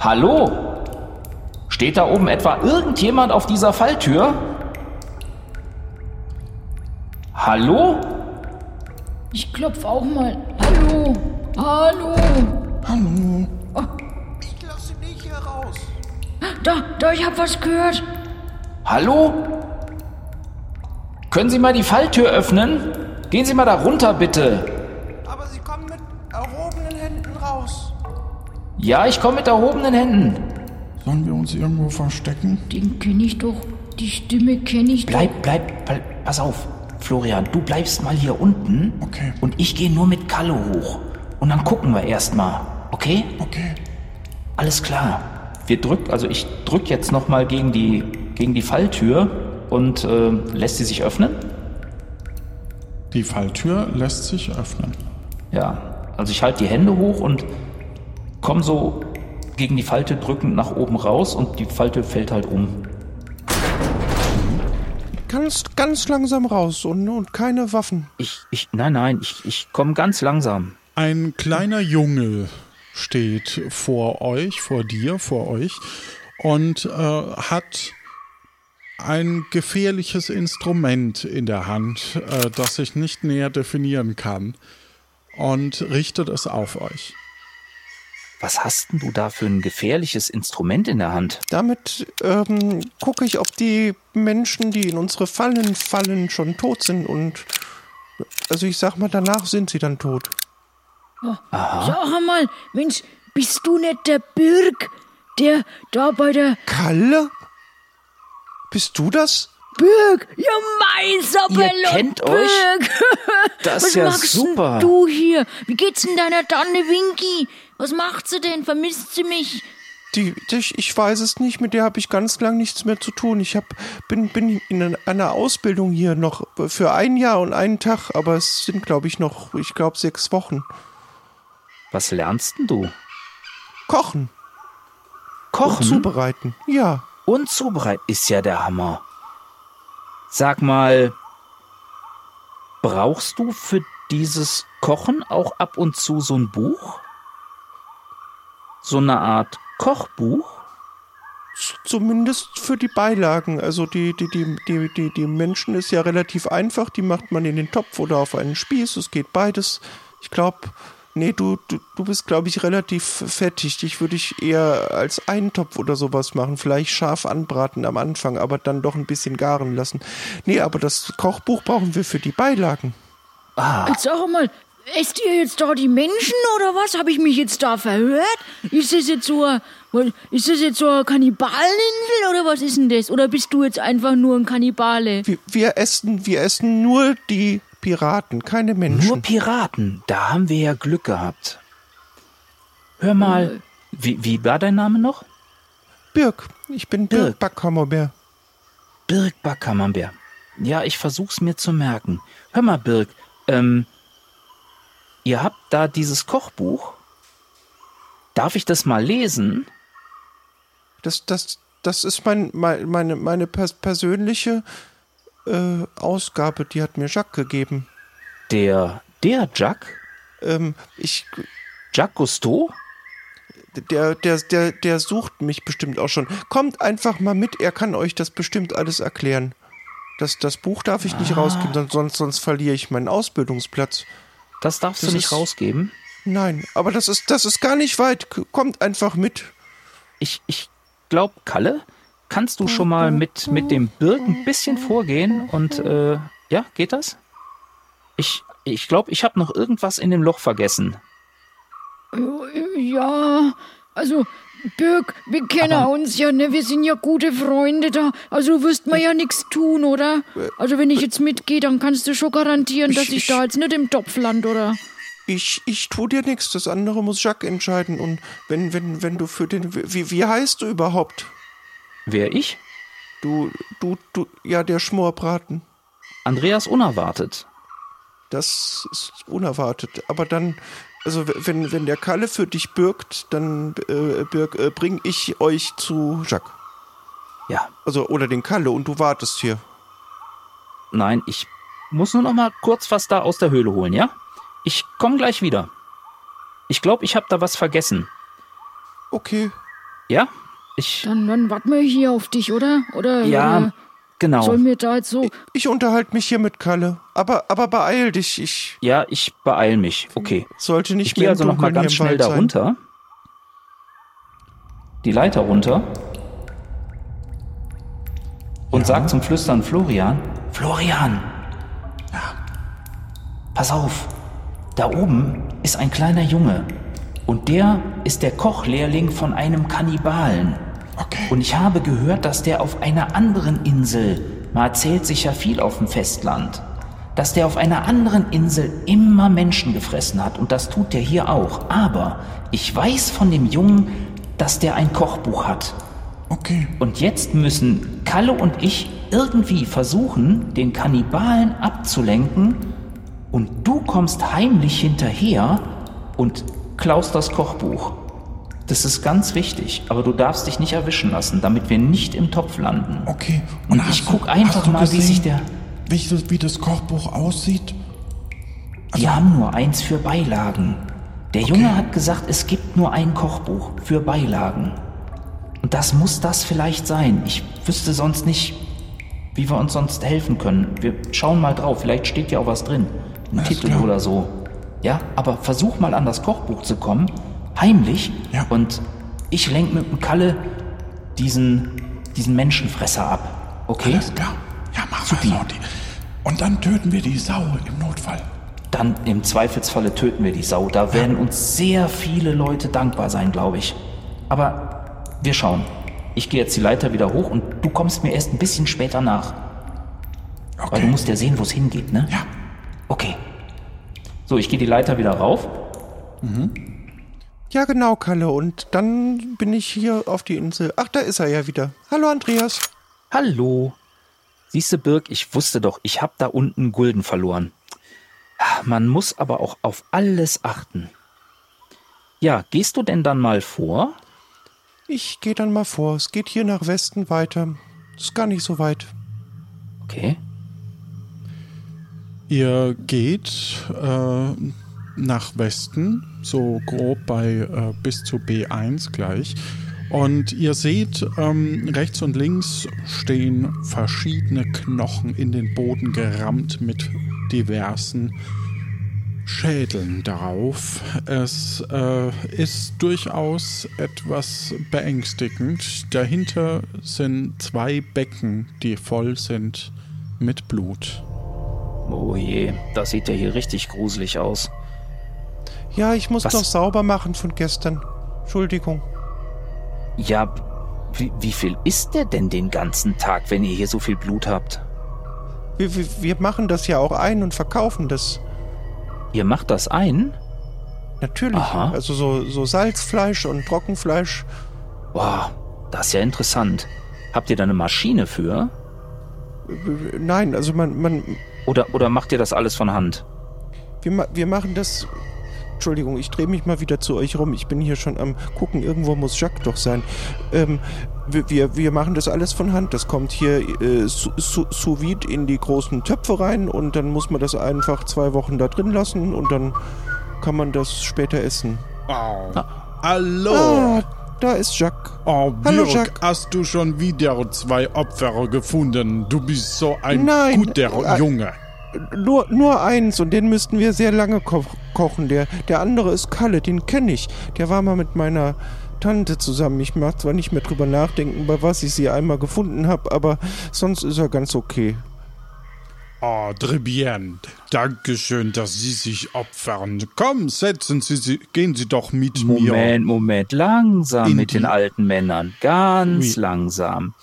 Hallo? Steht da oben etwa irgendjemand auf dieser Falltür? Hallo? Ich klopf auch mal. Hallo? Hallo? hallo. Ich lasse nicht heraus. Da, da, ich hab was gehört. Hallo? Können Sie mal die Falltür öffnen? Gehen Sie mal da runter, bitte. Ja, ich komme mit erhobenen Händen. Sollen wir uns irgendwo verstecken? Den kenne ich doch. Die Stimme kenne ich doch. Bleib, bleib, bleib, pass auf. Florian, du bleibst mal hier unten. Okay. Und ich gehe nur mit Kalle hoch. Und dann gucken wir erst mal. Okay? Okay. Alles klar. Wir drücken, also ich drück jetzt noch mal gegen die, gegen die Falltür und äh, lässt sie sich öffnen? Die Falltür lässt sich öffnen. Ja. Also ich halte die Hände hoch und komm so gegen die Falte drückend nach oben raus und die Falte fällt halt um. Ganz, ganz langsam raus und, und keine Waffen. Ich, ich, nein, nein, ich, ich komme ganz langsam. Ein kleiner Junge steht vor euch, vor dir, vor euch und äh, hat ein gefährliches Instrument in der Hand, äh, das ich nicht näher definieren kann und richtet es auf euch. Was hast denn du da für ein gefährliches Instrument in der Hand? Damit ähm, gucke ich, ob die Menschen, die in unsere Fallen fallen, schon tot sind und also ich sag mal, danach sind sie dann tot. Sag mal, Mensch, bist du nicht der Birg, der da bei der Kalle? Bist du das? Birg? Ja, mein Sabello. kennt euch? Birg. [laughs] Das Was ist ja super. Du hier? Wie geht's denn deiner Tanne Winky? Was macht sie denn? Vermisst sie mich? Die, die, ich weiß es nicht, mit der habe ich ganz lang nichts mehr zu tun. Ich hab, bin, bin in einer Ausbildung hier noch für ein Jahr und einen Tag, aber es sind, glaube ich, noch, ich glaube, sechs Wochen. Was lernst denn du? Kochen Kochen und zubereiten. Ja. und zubereiten ist ja der Hammer. Sag mal, brauchst du für dieses Kochen auch ab und zu so ein Buch? So eine Art Kochbuch? Zumindest für die Beilagen. Also die, die, die, die, die, die Menschen ist ja relativ einfach. Die macht man in den Topf oder auf einen Spieß. Es geht beides. Ich glaube, nee, du, du, du bist, glaube ich, relativ fettig. Dich würde ich eher als Eintopf oder sowas machen. Vielleicht scharf anbraten am Anfang, aber dann doch ein bisschen garen lassen. Nee, aber das Kochbuch brauchen wir für die Beilagen. Jetzt sag mal, esst ihr jetzt da die Menschen oder was? Habe ich mich jetzt da verhört? Ist das jetzt so ein, ist das jetzt so eine Kannibalinsel oder was ist denn das? Oder bist du jetzt einfach nur ein Kannibale? Wir, wir essen, wir essen nur die Piraten, keine Menschen. Nur Piraten. Da haben wir ja Glück gehabt. Hör mal, wie, wie war dein Name noch? Birk, ich bin Birk. Birk Backhammerbär. Birg Backhammerbär. Ja, ich versuch's mir zu merken. Hör mal, Birg, ähm, ihr habt da dieses Kochbuch. Darf ich das mal lesen? Das, das, das ist mein, mein, meine, meine pers persönliche äh, Ausgabe, die hat mir Jacques gegeben. Der, der Jacques? Ähm, ich, Jacques Cousteau? der, der, der, der sucht mich bestimmt auch schon. Kommt einfach mal mit, er kann euch das bestimmt alles erklären. Das, das Buch darf ich nicht rausgeben, sonst, sonst, sonst verliere ich meinen Ausbildungsplatz. Das darfst Das du nicht ist- rausgeben. Nein, aber das ist, das ist gar nicht weit. K- Kommt einfach mit. Ich, ich glaub, Kalle, kannst du schon mal mit, mit dem Birg ein bisschen vorgehen und, äh, ja, geht das? Ich, ich glaube, ich habe noch irgendwas in dem Loch vergessen. Ja, Also, Birg, wir kennen Aber- uns ja, ne? Wir sind ja gute Freunde da. Also du wirst mir ja nichts tun, oder? Also wenn ich jetzt mitgehe, dann kannst du schon garantieren, dass Ich- ich da jetzt nicht im Topf land, oder? Ich, ich tu dir nichts, das andere muss Jacques entscheiden. Und wenn, wenn, wenn du für den. Wie, wie heißt du überhaupt? Wer ich? Du, du, du, ja, der Schmorbraten. Andreas unerwartet. Das ist unerwartet. Aber dann, also wenn, wenn der Kalle für dich bürgt, dann äh, äh, bring ich euch zu Jacques. Ja, Also, oder den Kalle und du wartest hier. nein, ich muss nur noch mal kurz was da aus der Höhle holen, ja? Ich komme gleich wieder. Ich glaube, ich habe da was vergessen. Okay. Ja? Ich. Dann, dann warten wir hier auf dich, oder? Oder Ja, oder genau. sollen wir da jetzt so. Ich unterhalte mich hier mit Kalle. Aber, aber beeil dich. Ich Ja, ich beeil mich. Okay. sollte nicht Ich gehe mehr also im noch mal Dunkeln ganz schnell da runter. Die Leiter runter. Und sag zum Flüstern Florian. Florian! Pass auf. Da oben ist ein kleiner Junge. Und der ist der Kochlehrling von einem Kannibalen. Okay. Und ich habe gehört, dass der auf einer anderen Insel, man erzählt sich ja viel auf dem Festland, dass der auf einer anderen Insel immer Menschen gefressen hat und das tut der hier auch. Aber ich weiß von dem Jungen, dass der ein Kochbuch hat. Okay. Und jetzt müssen Kalle und ich irgendwie versuchen, den Kannibalen abzulenken und du kommst heimlich hinterher und klaust das Kochbuch. Das ist ganz wichtig, aber du darfst dich nicht erwischen lassen, damit wir nicht im Topf landen. Okay. Und hast ich du- guck einfach mal, wie gesehen, sich der- Wie, so- wie das Kochbuch aussieht? Die haben nur eins für Beilagen. Der Junge hat gesagt, es gibt nur ein Kochbuch für Beilagen. Und das muss das vielleicht sein. Ich wüsste sonst nicht, wie wir uns sonst helfen können. Wir schauen mal drauf, vielleicht steht ja auch was drin. Ein Titel klar. oder so. Ja, aber versuch mal an das Kochbuch zu kommen, heimlich. Ja. Und ich lenk mit dem Kalle diesen, diesen Menschenfresser ab. Okay? Alles klar. Ja, mach mal so. Die. Und dann töten wir die Sau im Notfall. Dann im Zweifelsfalle töten wir die Sau. Da werden uns sehr viele Leute dankbar sein, glaube ich. Aber wir schauen. Ich gehe jetzt die Leiter wieder hoch und du kommst mir erst ein bisschen später nach. Okay. Weil du musst ja sehen, wo es hingeht, ne? Ja. Okay. So, ich gehe die Leiter wieder rauf. Ja, genau, Kalle. Und dann bin ich hier auf die Insel. Ach, da ist er ja wieder. Hallo, Andreas. Hallo. Siehste, Birg, ich wusste doch, ich hab da unten Gulden verloren. Man muss aber auch auf alles achten. Ja, gehst du denn dann mal vor? Ich gehe dann mal vor. Es geht hier nach Westen weiter. Ist gar nicht so weit. Okay. Ihr geht äh, nach Westen, so grob bei äh, bis zu B1 gleich. Und ihr seht, ähm, rechts und links stehen verschiedene Knochen in den Boden gerammt mit diversen Schädeln darauf. Es äh, ist durchaus etwas beängstigend. Dahinter sind zwei Becken, die voll sind mit Blut. Oh je, das sieht ja hier richtig gruselig aus. Ja, ich muss Was? noch sauber machen von gestern. Entschuldigung. Ja, wie, wie viel isst der denn den ganzen Tag, wenn ihr hier so viel Blut habt? Wir, wir, wir machen das ja auch ein und verkaufen das. Ihr macht das ein? Natürlich. Aha. Also so, so Salzfleisch und Trockenfleisch. Boah, das ist ja interessant. Habt ihr da eine Maschine für? Nein, also man, man, Oder, oder macht ihr das alles von Hand? wir, wir machen das. Entschuldigung, ich drehe mich mal wieder zu euch rum. Ich bin hier schon am gucken. Irgendwo muss Jacques doch sein. Ähm, wir, wir, wir machen das alles von Hand. Das kommt hier äh, sous vide in die großen Töpfe rein und dann muss man das einfach zwei Wochen da drin lassen und dann kann man das später essen. Hallo! Ah, da ist Jacques. Oh, Hallo, Birg, Jacques. hast du schon wieder zwei Opfer gefunden? Du bist so ein Nein, guter äh, Junge. Nur, nur eins und den müssten wir sehr lange ko kochen. Der, der andere ist Kalle, den kenne ich. Der war mal mit meiner Tante zusammen. Ich mag zwar nicht mehr drüber nachdenken, bei was ich sie einmal gefunden habe, aber sonst ist er ganz okay. Oh, très bien. Dankeschön, dass Sie sich opfern. Komm, setzen Sie sich, gehen Sie doch mit mir. Moment, Moment, langsam In mit den alten Männern. Ganz Oui. langsam.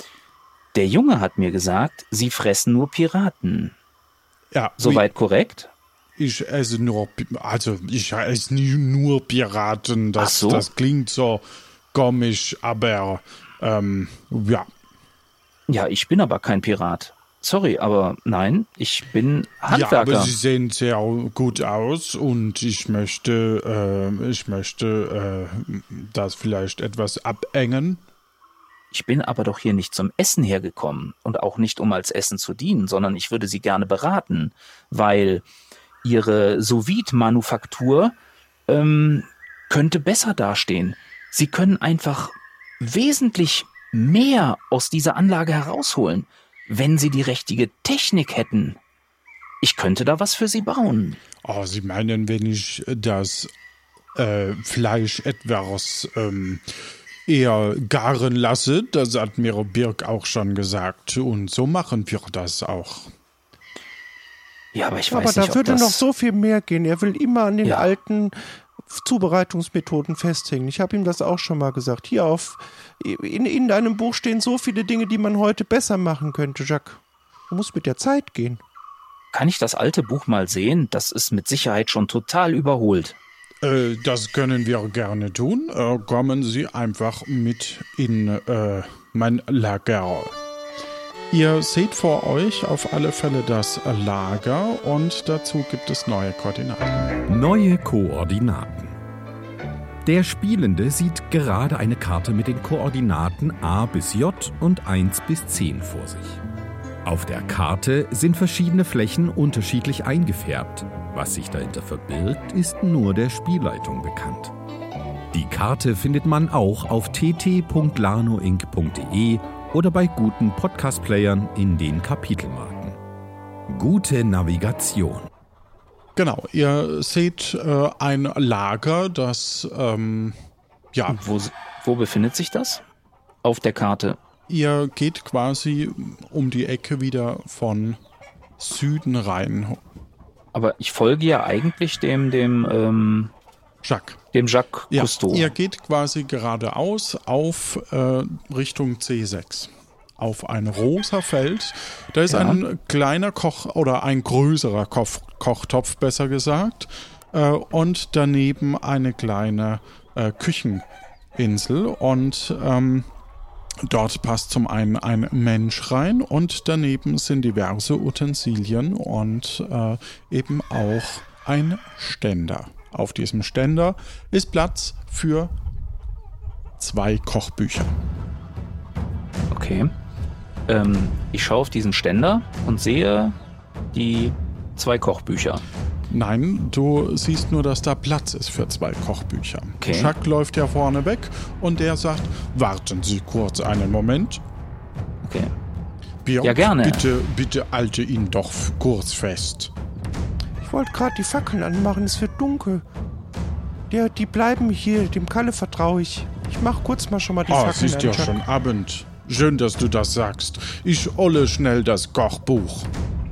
Der Junge hat mir gesagt, sie fressen nur Piraten. Ja, Soweit korrekt? Ich esse nur, also ich esse nie nur Piraten. Das, so. das klingt so komisch, aber ähm, ja. Ja, ich bin aber kein Pirat. Sorry, aber nein, ich bin Ja, Handwerker. aber Sie sehen sehr gut aus und ich möchte, äh, ich möchte äh, das vielleicht etwas abengen. Ich bin aber doch hier nicht zum Essen hergekommen und auch nicht um als Essen zu dienen, sondern ich würde Sie gerne beraten, weil Ihre Sous-Vide-Manufaktur ähm, könnte besser dastehen. Sie können einfach wesentlich mehr aus dieser Anlage herausholen, wenn Sie die richtige Technik hätten. Ich könnte da was für Sie bauen. Oh, Sie meinen, wenn ich das äh, Fleisch etwas ähm, eher garen lasse? Das hat mir Birk auch schon gesagt. Und so machen wir das auch. Ja, aber ich Aber weiß da nicht, ob würde das noch so viel mehr gehen. Er will immer an den Ja. alten Zubereitungsmethoden festhängen. Ich habe ihm das auch schon mal gesagt. Hier auf in, in deinem Buch stehen so viele Dinge, die man heute besser machen könnte, Jacques. Du musst mit der Zeit gehen. Kann ich das alte Buch mal sehen? Das ist mit Sicherheit schon total überholt. Äh, das können wir gerne tun. Äh, kommen Sie einfach mit in äh, mein Lager. Ihr seht vor euch auf alle Fälle das Lager und dazu gibt es neue Koordinaten. Neue Koordinaten. Der Spielende sieht gerade eine Karte mit den Koordinaten A bis J und 1 bis 10 vor sich. Auf der Karte sind verschiedene Flächen unterschiedlich eingefärbt. Was sich dahinter verbirgt, ist nur der Spielleitung bekannt. Die Karte findet man auch auf tt.lanoinc.de oder bei guten Podcast-Playern in den Kapitelmarken. Gute Navigation. Genau, ihr seht äh, ein Lager, das ähm, ja, Wo, wo befindet sich das? Auf der Karte. ihr geht quasi um die Ecke wieder von Süden rein. Aber ich folge ja eigentlich dem, dem, ähm, Jacques. dem Jacques Ja, Cousteau. ihr geht quasi geradeaus auf äh, Richtung C6. Auf ein rosa Feld. Da ist Ja. ein kleiner Koch oder ein größerer Koch, Kochtopf, besser gesagt. Äh, und daneben eine kleine äh, Kücheninsel. Und ähm, dort passt zum einen ein Mensch rein und daneben sind diverse Utensilien und äh, eben auch ein Ständer. Auf diesem Ständer ist Platz für zwei Kochbücher. Okay. Ähm, ich schaue auf diesen Ständer und sehe die zwei Kochbücher. Nein, du siehst nur, dass da Platz ist für zwei Kochbücher. Okay. Chuck läuft ja vorne weg und der sagt, warten Sie kurz einen Moment. Okay. Björk, Ja, gerne. Bitte, bitte halte ihn doch kurz fest. Ich wollte gerade die Fackeln anmachen, es wird dunkel. Der, die bleiben hier, dem Kalle vertraue ich. Ich mach kurz mal schon mal die Oh, es Fackeln ist an. ja Chuck. schon Abend. Schön, dass du das sagst. Ich olle schnell das Kochbuch.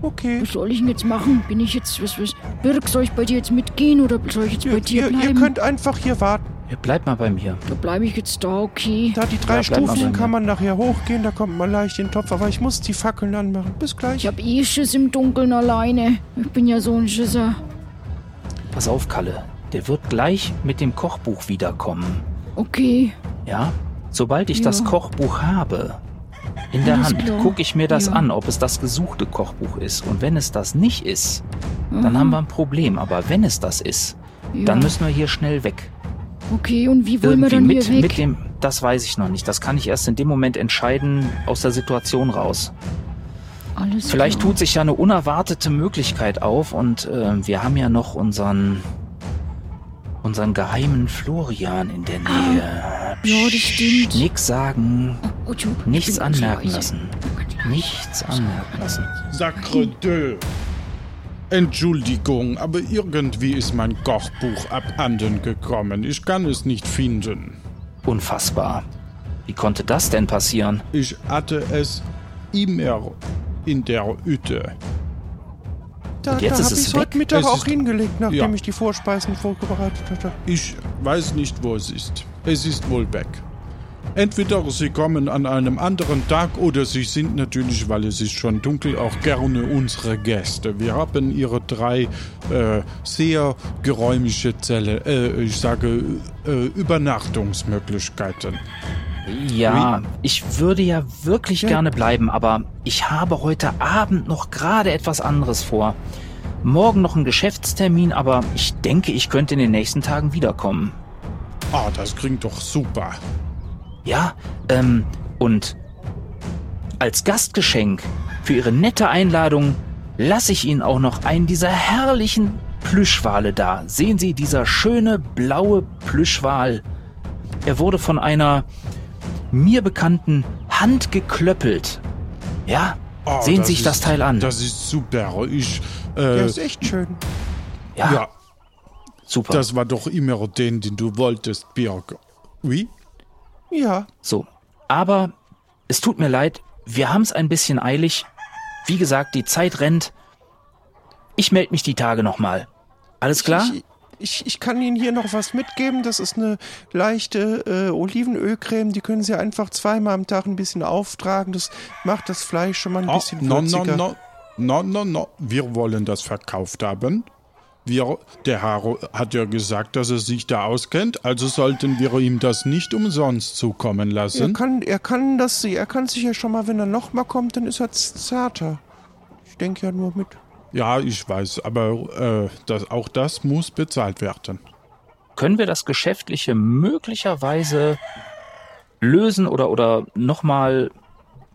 Okay. Was soll ich denn jetzt machen? Bin ich jetzt, was, was? Birk, soll ich bei dir jetzt mitgehen oder soll ich jetzt bei Ihr, dir ihr, ihr bleiben? könnt einfach hier warten. Ja, Bleib mal bei mir. da bleibe ich jetzt da, okay. Da die drei Ja, Stufen mir. kann man nachher hochgehen, da kommt man leicht in den Topf. Aber ich muss die Fackeln anmachen. Bis gleich. Ich hab eh Schiss im Dunkeln alleine. Ich bin ja so ein Schisser. Pass auf, Kalle. Der wird gleich mit dem Kochbuch wiederkommen. Okay. Ja? Sobald ich Ja. das Kochbuch habe, in der Hand, gucke ich mir das Ja. an, ob es das gesuchte Kochbuch ist. Und wenn es das nicht ist, dann Aha. haben wir ein Problem. Aber wenn es das ist, ja. dann müssen wir hier schnell weg. Okay, und wie wollen wir Irgendwie dann mit, hier weg? mit dem, das weiß ich noch nicht. Das kann ich erst in dem Moment entscheiden aus der Situation raus. Alles Vielleicht klar. tut sich ja eine unerwartete Möglichkeit auf und äh, wir haben ja noch unseren unseren geheimen Florian in der Nähe. Ja, das stimmt. Nix sagen, Oh, nichts anmerken lassen. Nichts anmerken lassen. Sacre Dieu. Entschuldigung, aber irgendwie ist mein Kochbuch abhanden gekommen. Ich kann es nicht finden. Unfassbar. Wie konnte das denn passieren? Ich hatte es immer in der Hütte. Da, Und jetzt da ist habe es ich weg? heute Mittag Es auch ist- hingelegt, nachdem ja. ich die Vorspeisen vorbereitet hatte. Ich weiß nicht, wo es ist. Es ist wohl weg. Entweder sie kommen an einem anderen Tag oder sie sind natürlich, weil es ist schon dunkel, auch gerne unsere Gäste. Wir haben ihre drei äh, sehr geräumige Zelle, äh, ich sage äh, Übernachtungsmöglichkeiten. Ja, ich würde ja wirklich gerne bleiben, aber ich habe heute Abend noch gerade etwas anderes vor. Morgen noch ein Geschäftstermin, aber ich denke, ich könnte in den nächsten Tagen wiederkommen. Ah, das klingt doch super. Ja, ähm, und als Gastgeschenk für Ihre nette Einladung lasse ich Ihnen auch noch einen dieser herrlichen Plüschwale da. Sehen Sie, dieser schöne blaue Plüschwal. Er wurde von einer mir bekannten Hand geklöppelt. Ja, Ah, sehen Sie sich ist- das Teil an. Das ist super. Ich, Der äh, ist echt schön. ja, ja, super. das war doch immer den, den du wolltest, Birg. Wie? Ja, So, aber es tut mir leid, wir haben es ein bisschen eilig. Wie gesagt, die Zeit rennt. Ich melde mich die Tage nochmal. Alles klar? Ich, ich, ich kann Ihnen hier noch was mitgeben. Das ist eine leichte äh, Olivenölcreme. Die können Sie einfach zweimal am Tag ein bisschen auftragen. Das macht das Fleisch schon mal ein Oh, bisschen no, no, würziger. no, no, no, no. Wir wollen das verkauft haben. Wir, der Haro hat ja gesagt, dass er sich da auskennt, also sollten wir ihm das nicht umsonst zukommen Er lassen. kann, er kann das, er kann sich ja schon mal, wenn er noch mal kommt, dann ist er zarter. Ich denke ja nur mit. Ja, ich weiß, aber äh, das, auch das muss bezahlt werden. Können wir das Geschäftliche möglicherweise lösen oder, oder nochmal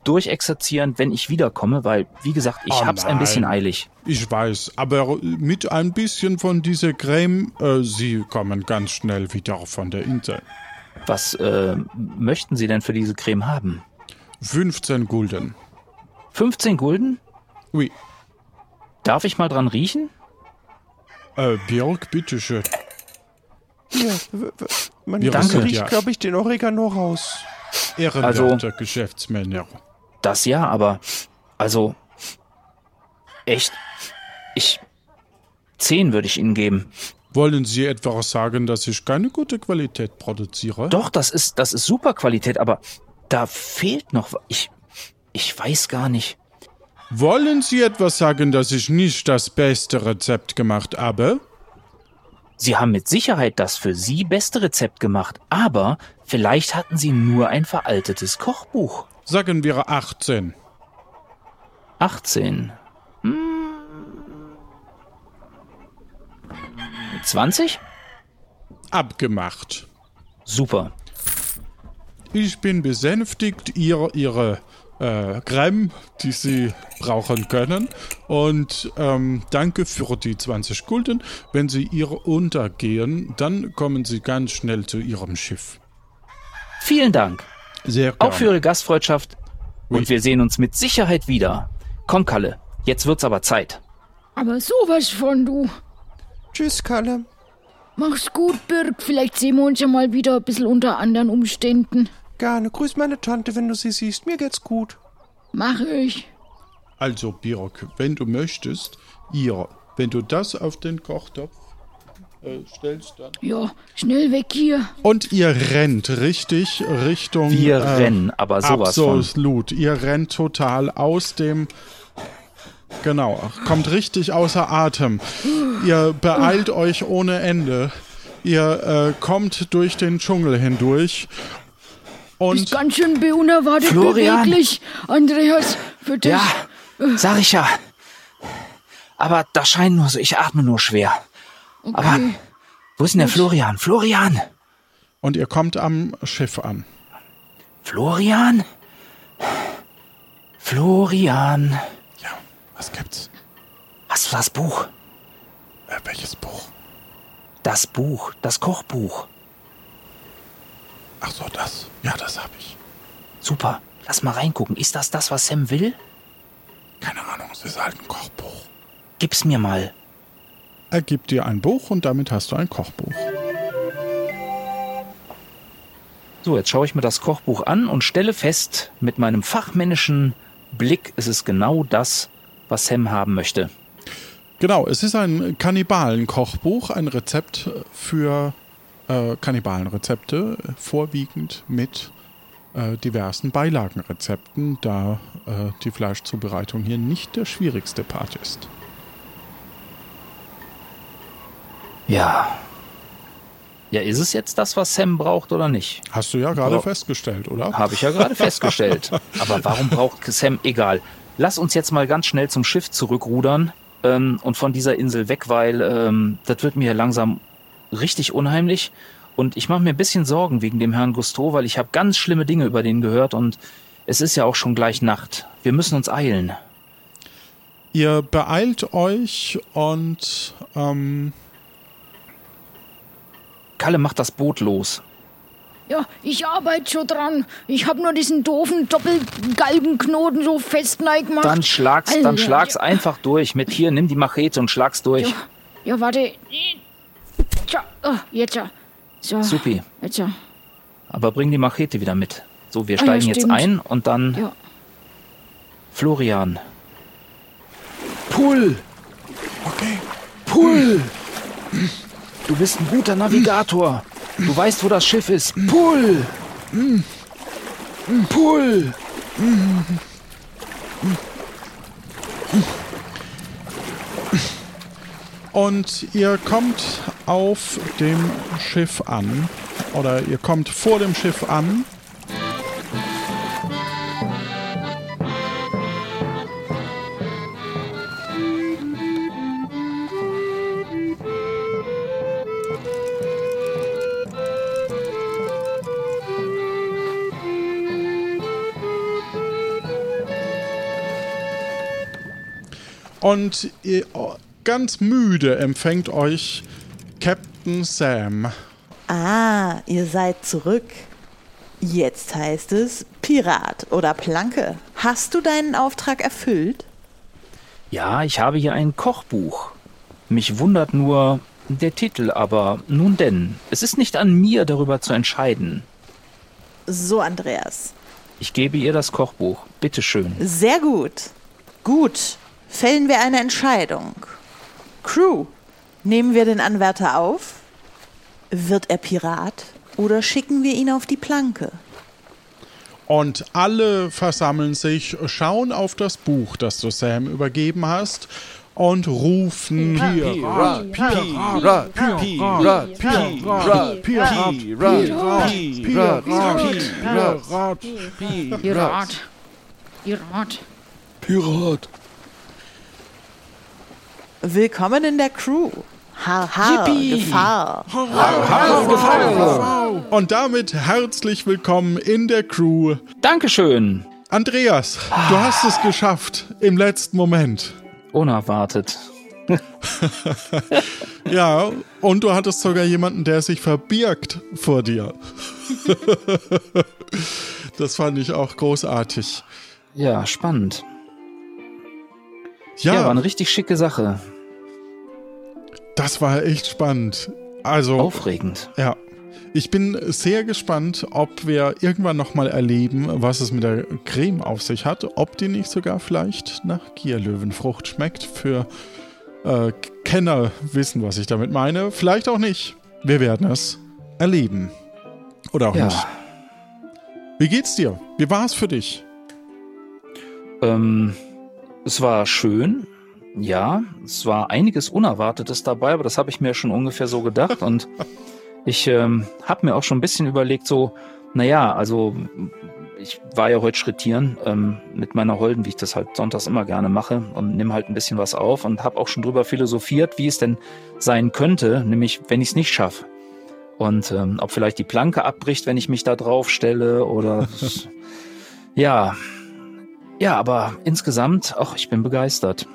durchexerzieren, wenn ich wiederkomme? Weil, wie gesagt, ich Oh hab's ein bisschen eilig. Ich weiß, aber mit ein bisschen von dieser Creme, äh, Sie kommen ganz schnell wieder von der Insel. Was äh, möchten Sie denn für diese Creme haben? 15 Gulden. 15 Gulden? Oui. Darf ich mal dran riechen? Äh, Björk, bitteschön. W- man Danke. riecht, ja glaube ich, den Oregano raus. ehrenwerte Geschäftsmänner. Das ja, aber also echt, ich 10 würde ich Ihnen geben. Wollen Sie etwa sagen, dass ich keine gute Qualität produziere? Doch, das ist das ist super Qualität, aber da fehlt noch ich ich weiß gar nicht. Wollen Sie etwas sagen, dass ich nicht das beste Rezept gemacht habe? Sie haben mit Sicherheit das für Sie beste Rezept gemacht, aber vielleicht hatten Sie nur ein veraltetes Kochbuch. Sagen wir 18. 18. Hm. 20? Abgemacht. Super. Ich bin besänftigt, ihr, Ihre äh, Creme, die Sie brauchen können. Und ähm, danke für die 20 Gulden. Wenn Sie ihr untergehen, dann kommen Sie ganz schnell zu Ihrem Schiff. Vielen Dank. Sehr Auch für gerne. Ihre Gastfreundschaft. Oui. Und wir sehen uns mit Sicherheit wieder. Komm, Kalle, jetzt wird's aber Zeit. Aber sowas von du. Tschüss, Kalle. Mach's gut, Birg. Vielleicht sehen wir uns ja mal wieder ein bisschen unter anderen Umständen. Gerne. Grüß meine Tante, wenn du sie siehst. Mir geht's gut. Mach ich. Also, Birk, wenn du möchtest, ihr, wenn du das auf den Kochtopf äh, stellst, dann. Ja, schnell weg hier. Und ihr rennt richtig Richtung. Wir äh, rennen, aber sowas von. Absolut. Ihr rennt total aus dem. Genau, kommt richtig außer Atem. Ihr beeilt euch ohne Ende. Ihr äh, kommt durch den Dschungel hindurch. Ist Und ganz schön unerwartet Florian. beweglich. Andreas, für das. Ja, sag ich ja. Aber das scheint nur so, ich atme nur schwer. Aber okay. wo ist denn der Florian? Florian! Und ihr kommt am Schiff an. Florian? Florian. Ja, was gibt's? Hast du das Buch? Äh, welches Buch? Das Buch, das Kochbuch. Ach so, das. Ja, das habe ich. Super, lass mal reingucken. Ist das das, was Sam will? Keine Ahnung, es ist halt ein Kochbuch. Gib's mir mal. Er gibt dir ein Buch und damit hast du ein Kochbuch. So, jetzt schaue ich mir das Kochbuch an und stelle fest, mit meinem fachmännischen Blick ist es genau das, was Sam haben möchte. Genau, es ist ein Kannibalen-Kochbuch, ein Rezept für äh, Kannibalenrezepte, vorwiegend mit äh, diversen Beilagenrezepten, da äh, die Fleischzubereitung hier nicht der schwierigste Part ist. Ja. Ja, ist es jetzt das, was Sam braucht oder nicht? Hast du ja gerade Ja. festgestellt, oder? Habe ich ja gerade [laughs] festgestellt. Aber warum braucht Sam? Egal. Lass uns jetzt mal ganz schnell zum Schiff zurückrudern ähm, und von dieser Insel weg, weil ähm, das wird mir langsam richtig unheimlich. Und ich mache mir ein bisschen Sorgen wegen dem Herrn Gusteau, weil ich habe ganz schlimme Dinge über den gehört und es ist ja auch schon gleich Nacht. Wir müssen uns eilen. Ihr beeilt euch und ähm, Kalle macht das Boot los. Ja, ich arbeite schon dran. Ich habe nur diesen doofen Doppelgalgenknoten so fest gemacht. Dann schlag's, dann Alter, schlag's ja. einfach durch. Mit hier, nimm die Machete und schlag's durch. Ja, ja warte. Tja, oh, jetzt ja. So, Supi. jetzt ja. Aber bring die Machete wieder mit. So, wir Ah, ja, steigen jetzt stimmt. ein und dann Ja. Florian. Pull! okay. Pull! Du bist ein guter Navigator. Du weißt, wo das Schiff ist. Pull! Pull! Und ihr kommt auf dem Schiff an. Oder ihr kommt vor dem Schiff an. Und ihr, ganz müde empfängt euch Captain Sam. Ah, ihr seid zurück. Jetzt heißt es Pirat oder Planke. Hast du deinen Auftrag erfüllt? Ja, ich habe hier ein Kochbuch. Mich wundert nur der Titel, aber nun denn. Es ist nicht an mir, darüber zu entscheiden. So, Andreas. Ich gebe ihr das Kochbuch. Bitteschön. Sehr gut. Gut. Fällen wir eine Entscheidung. Crew, nehmen wir den Anwärter auf? Wird er Pirat oder schicken wir ihn auf die Planke? Und alle versammeln sich, schauen auf das Buch, das du Sam übergeben hast, und rufen Pirat, Pirat, Pirat, Pirat, Pirat, Pirat, Pirat, Pirat. Pirat. Pirat. Willkommen in der Crew. Har, har, Gefahr. Und damit herzlich willkommen in der Crew. Dankeschön. Andreas, du hast es geschafft im letzten Moment. Unerwartet. [laughs] Ja, und du hattest sogar jemanden, der sich verbirgt vor dir. [laughs] das fand ich auch großartig. Ja, spannend. Ja, Ja, war eine richtig schicke Sache. das war echt spannend. Also, Aufregend. ja. Ich bin sehr gespannt, ob wir irgendwann nochmal erleben, was es mit der Creme auf sich hat. Ob die nicht sogar vielleicht nach Gierlöwenfrucht schmeckt. Für äh, Kenner wissen, was ich damit meine. Vielleicht auch nicht. Wir werden es erleben. Oder auch Ja. nicht. Wie geht's dir? Wie war es für dich? Ähm, es war schön. Ja, es war einiges Unerwartetes dabei, aber das habe ich mir schon ungefähr so gedacht. Und [laughs] ich ähm, habe mir auch schon ein bisschen überlegt, so, naja, also ich war ja heute schrittieren ähm, mit meiner Holden, wie ich das halt sonntags immer gerne mache und nimm halt ein bisschen was auf und habe auch schon drüber philosophiert, wie es denn sein könnte, nämlich wenn ich es nicht schaffe. Und ähm, ob vielleicht die Planke abbricht, wenn ich mich da drauf stelle oder [laughs] ja. Ja, aber insgesamt, ach, ich bin begeistert.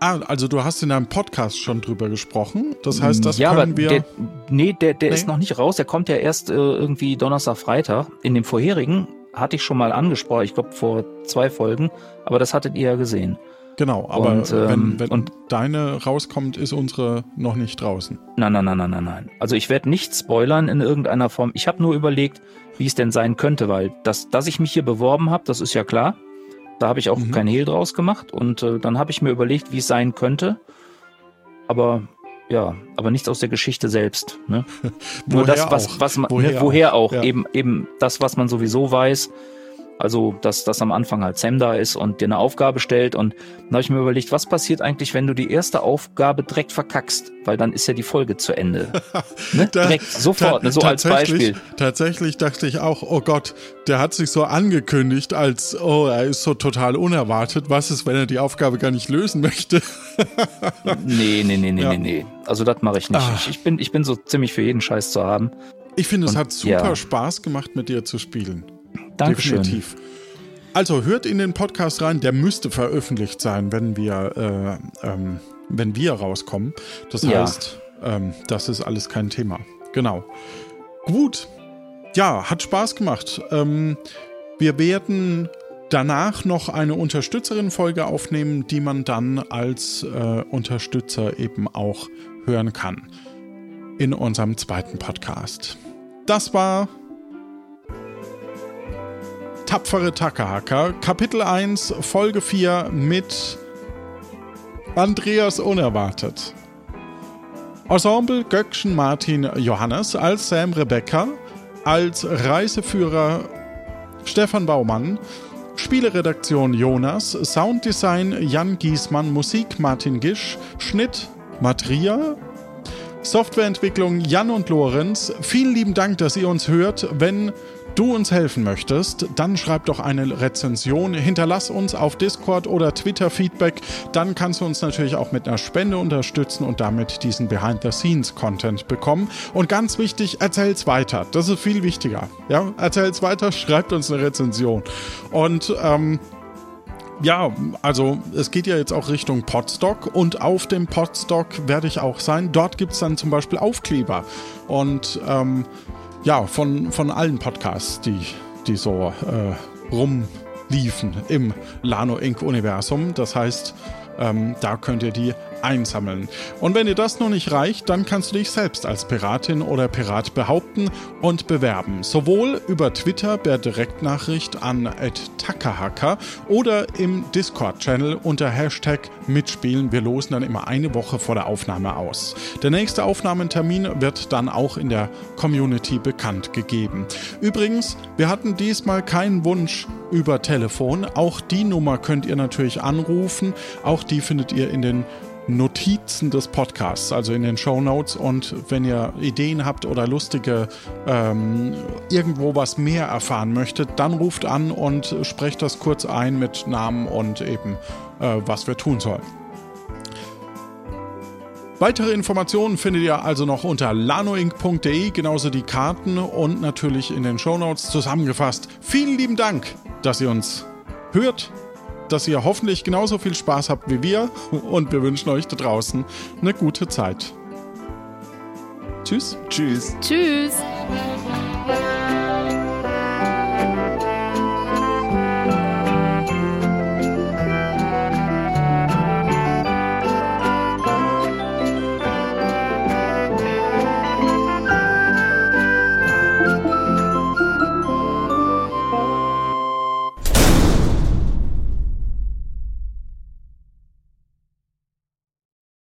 Ah, also du hast in deinem Podcast schon drüber gesprochen. Das heißt, das ja, aber können wir. der, nee, der, der Nee? ist noch nicht raus. Der kommt ja erst äh, irgendwie Donnerstag, Freitag. In dem vorherigen hatte ich schon mal angesprochen, ich glaube vor zwei Folgen, aber das hattet ihr ja gesehen. genau, aber und, ähm, wenn, wenn und- deine rauskommt, ist unsere noch nicht draußen. Nein, nein, nein, nein, nein, nein. Also ich werde nicht spoilern in irgendeiner Form. Ich habe nur überlegt, wie es denn sein könnte, weil das, dass ich mich hier beworben habe, das ist ja klar. Da habe ich auch Mhm. kein Hehl draus gemacht und äh, dann habe ich mir überlegt, wie es sein könnte. aber ja, aber nichts aus der Geschichte selbst. Ne? [laughs] Nur das, was, was man, Woher woher, woher auch, auch? Ja. eben, eben das, was man sowieso weiß. Also, dass, dass am Anfang halt Sam da ist und dir eine Aufgabe stellt. Und dann habe ich mir überlegt, was passiert eigentlich, wenn du die erste Aufgabe direkt verkackst? Weil dann ist ja die Folge zu Ende. [laughs] Ne? Da- direkt, sofort, ne? so als Beispiel. Tatsächlich dachte ich auch, oh Gott, der hat sich so angekündigt, als, oh, er ist so total unerwartet. Was ist, wenn er die Aufgabe gar nicht lösen möchte? [laughs] Nee, nee, nee, nee, Ja. nee, nee. Also das mache ich nicht. Ah. Ich, ich, bin, ich bin so ziemlich für jeden Scheiß zu haben. Ich finde, es Und- hat super ja. Spaß gemacht, mit dir zu spielen. Dankeschön. Definitiv. Also hört in den Podcast rein, der müsste veröffentlicht sein, wenn wir, äh, ähm, wenn wir rauskommen. Das Ja. heißt, ähm, das ist alles kein Thema. Genau. Gut. Ja, hat Spaß gemacht. Ähm, wir werden danach noch eine Unterstützerin-Folge aufnehmen, die man dann als äh, Unterstützer eben auch hören kann. In unserem zweiten Podcast. Das war Tapfere Takahaka, Kapitel 1, Folge 4 mit Andreas Unerwartet. Ensemble Göckchen Martin Johannes. Als Sam Rebecca, als Reiseführer Stefan Baumann, Spieleredaktion Jonas, Sounddesign Jan Giesmann, Musik Martin Gisch, Schnitt Matria, Softwareentwicklung Jan und Lorenz. Vielen lieben Dank, dass ihr uns hört. Wenn du uns helfen möchtest, dann schreib doch eine Rezension, hinterlass uns auf Discord oder Twitter Feedback. Dann kannst du uns natürlich auch mit einer Spende unterstützen und damit diesen Behind-the-Scenes-Content bekommen. Und ganz wichtig, erzähl's weiter. Das ist viel wichtiger. Ja, erzähl's weiter, schreibt uns eine Rezension. Und ähm, ja, also es geht ja jetzt auch Richtung Podstock und auf dem Podstock werde ich auch sein. Dort gibt es dann zum Beispiel Aufkleber und ähm, ja, von, von allen Podcasts, die, die so äh, rumliefen im Lano Inc. Universum. Das heißt, ähm, da könnt ihr die einsammeln. Und wenn dir das noch nicht reicht, dann kannst du dich selbst als Piratin oder Pirat behaupten und bewerben. Sowohl über Twitter per Direktnachricht an @takahaka oder im Discord-Channel unter Hashtag mitspielen. Wir losen dann immer eine Woche vor der Aufnahme aus. Der nächste Aufnahmetermin wird dann auch in der Community bekannt gegeben. Übrigens, wir hatten diesmal keinen Wunsch über Telefon. Auch die Nummer könnt ihr natürlich anrufen. Auch die findet ihr in den Notizen des Podcasts, also in den Show Notes. Und wenn ihr Ideen habt oder lustige ähm, irgendwo was mehr erfahren möchtet, dann ruft an und sprecht das kurz ein mit Namen und eben äh, was wir tun sollen. Weitere Informationen findet ihr also noch unter lanoinc.de, genauso die Karten und natürlich in den Shownotes zusammengefasst. Vielen lieben Dank, dass ihr uns hört, dass ihr hoffentlich genauso viel Spaß habt wie wir und wir wünschen euch da draußen eine gute Zeit. Tschüss. Tschüss. Tschüss.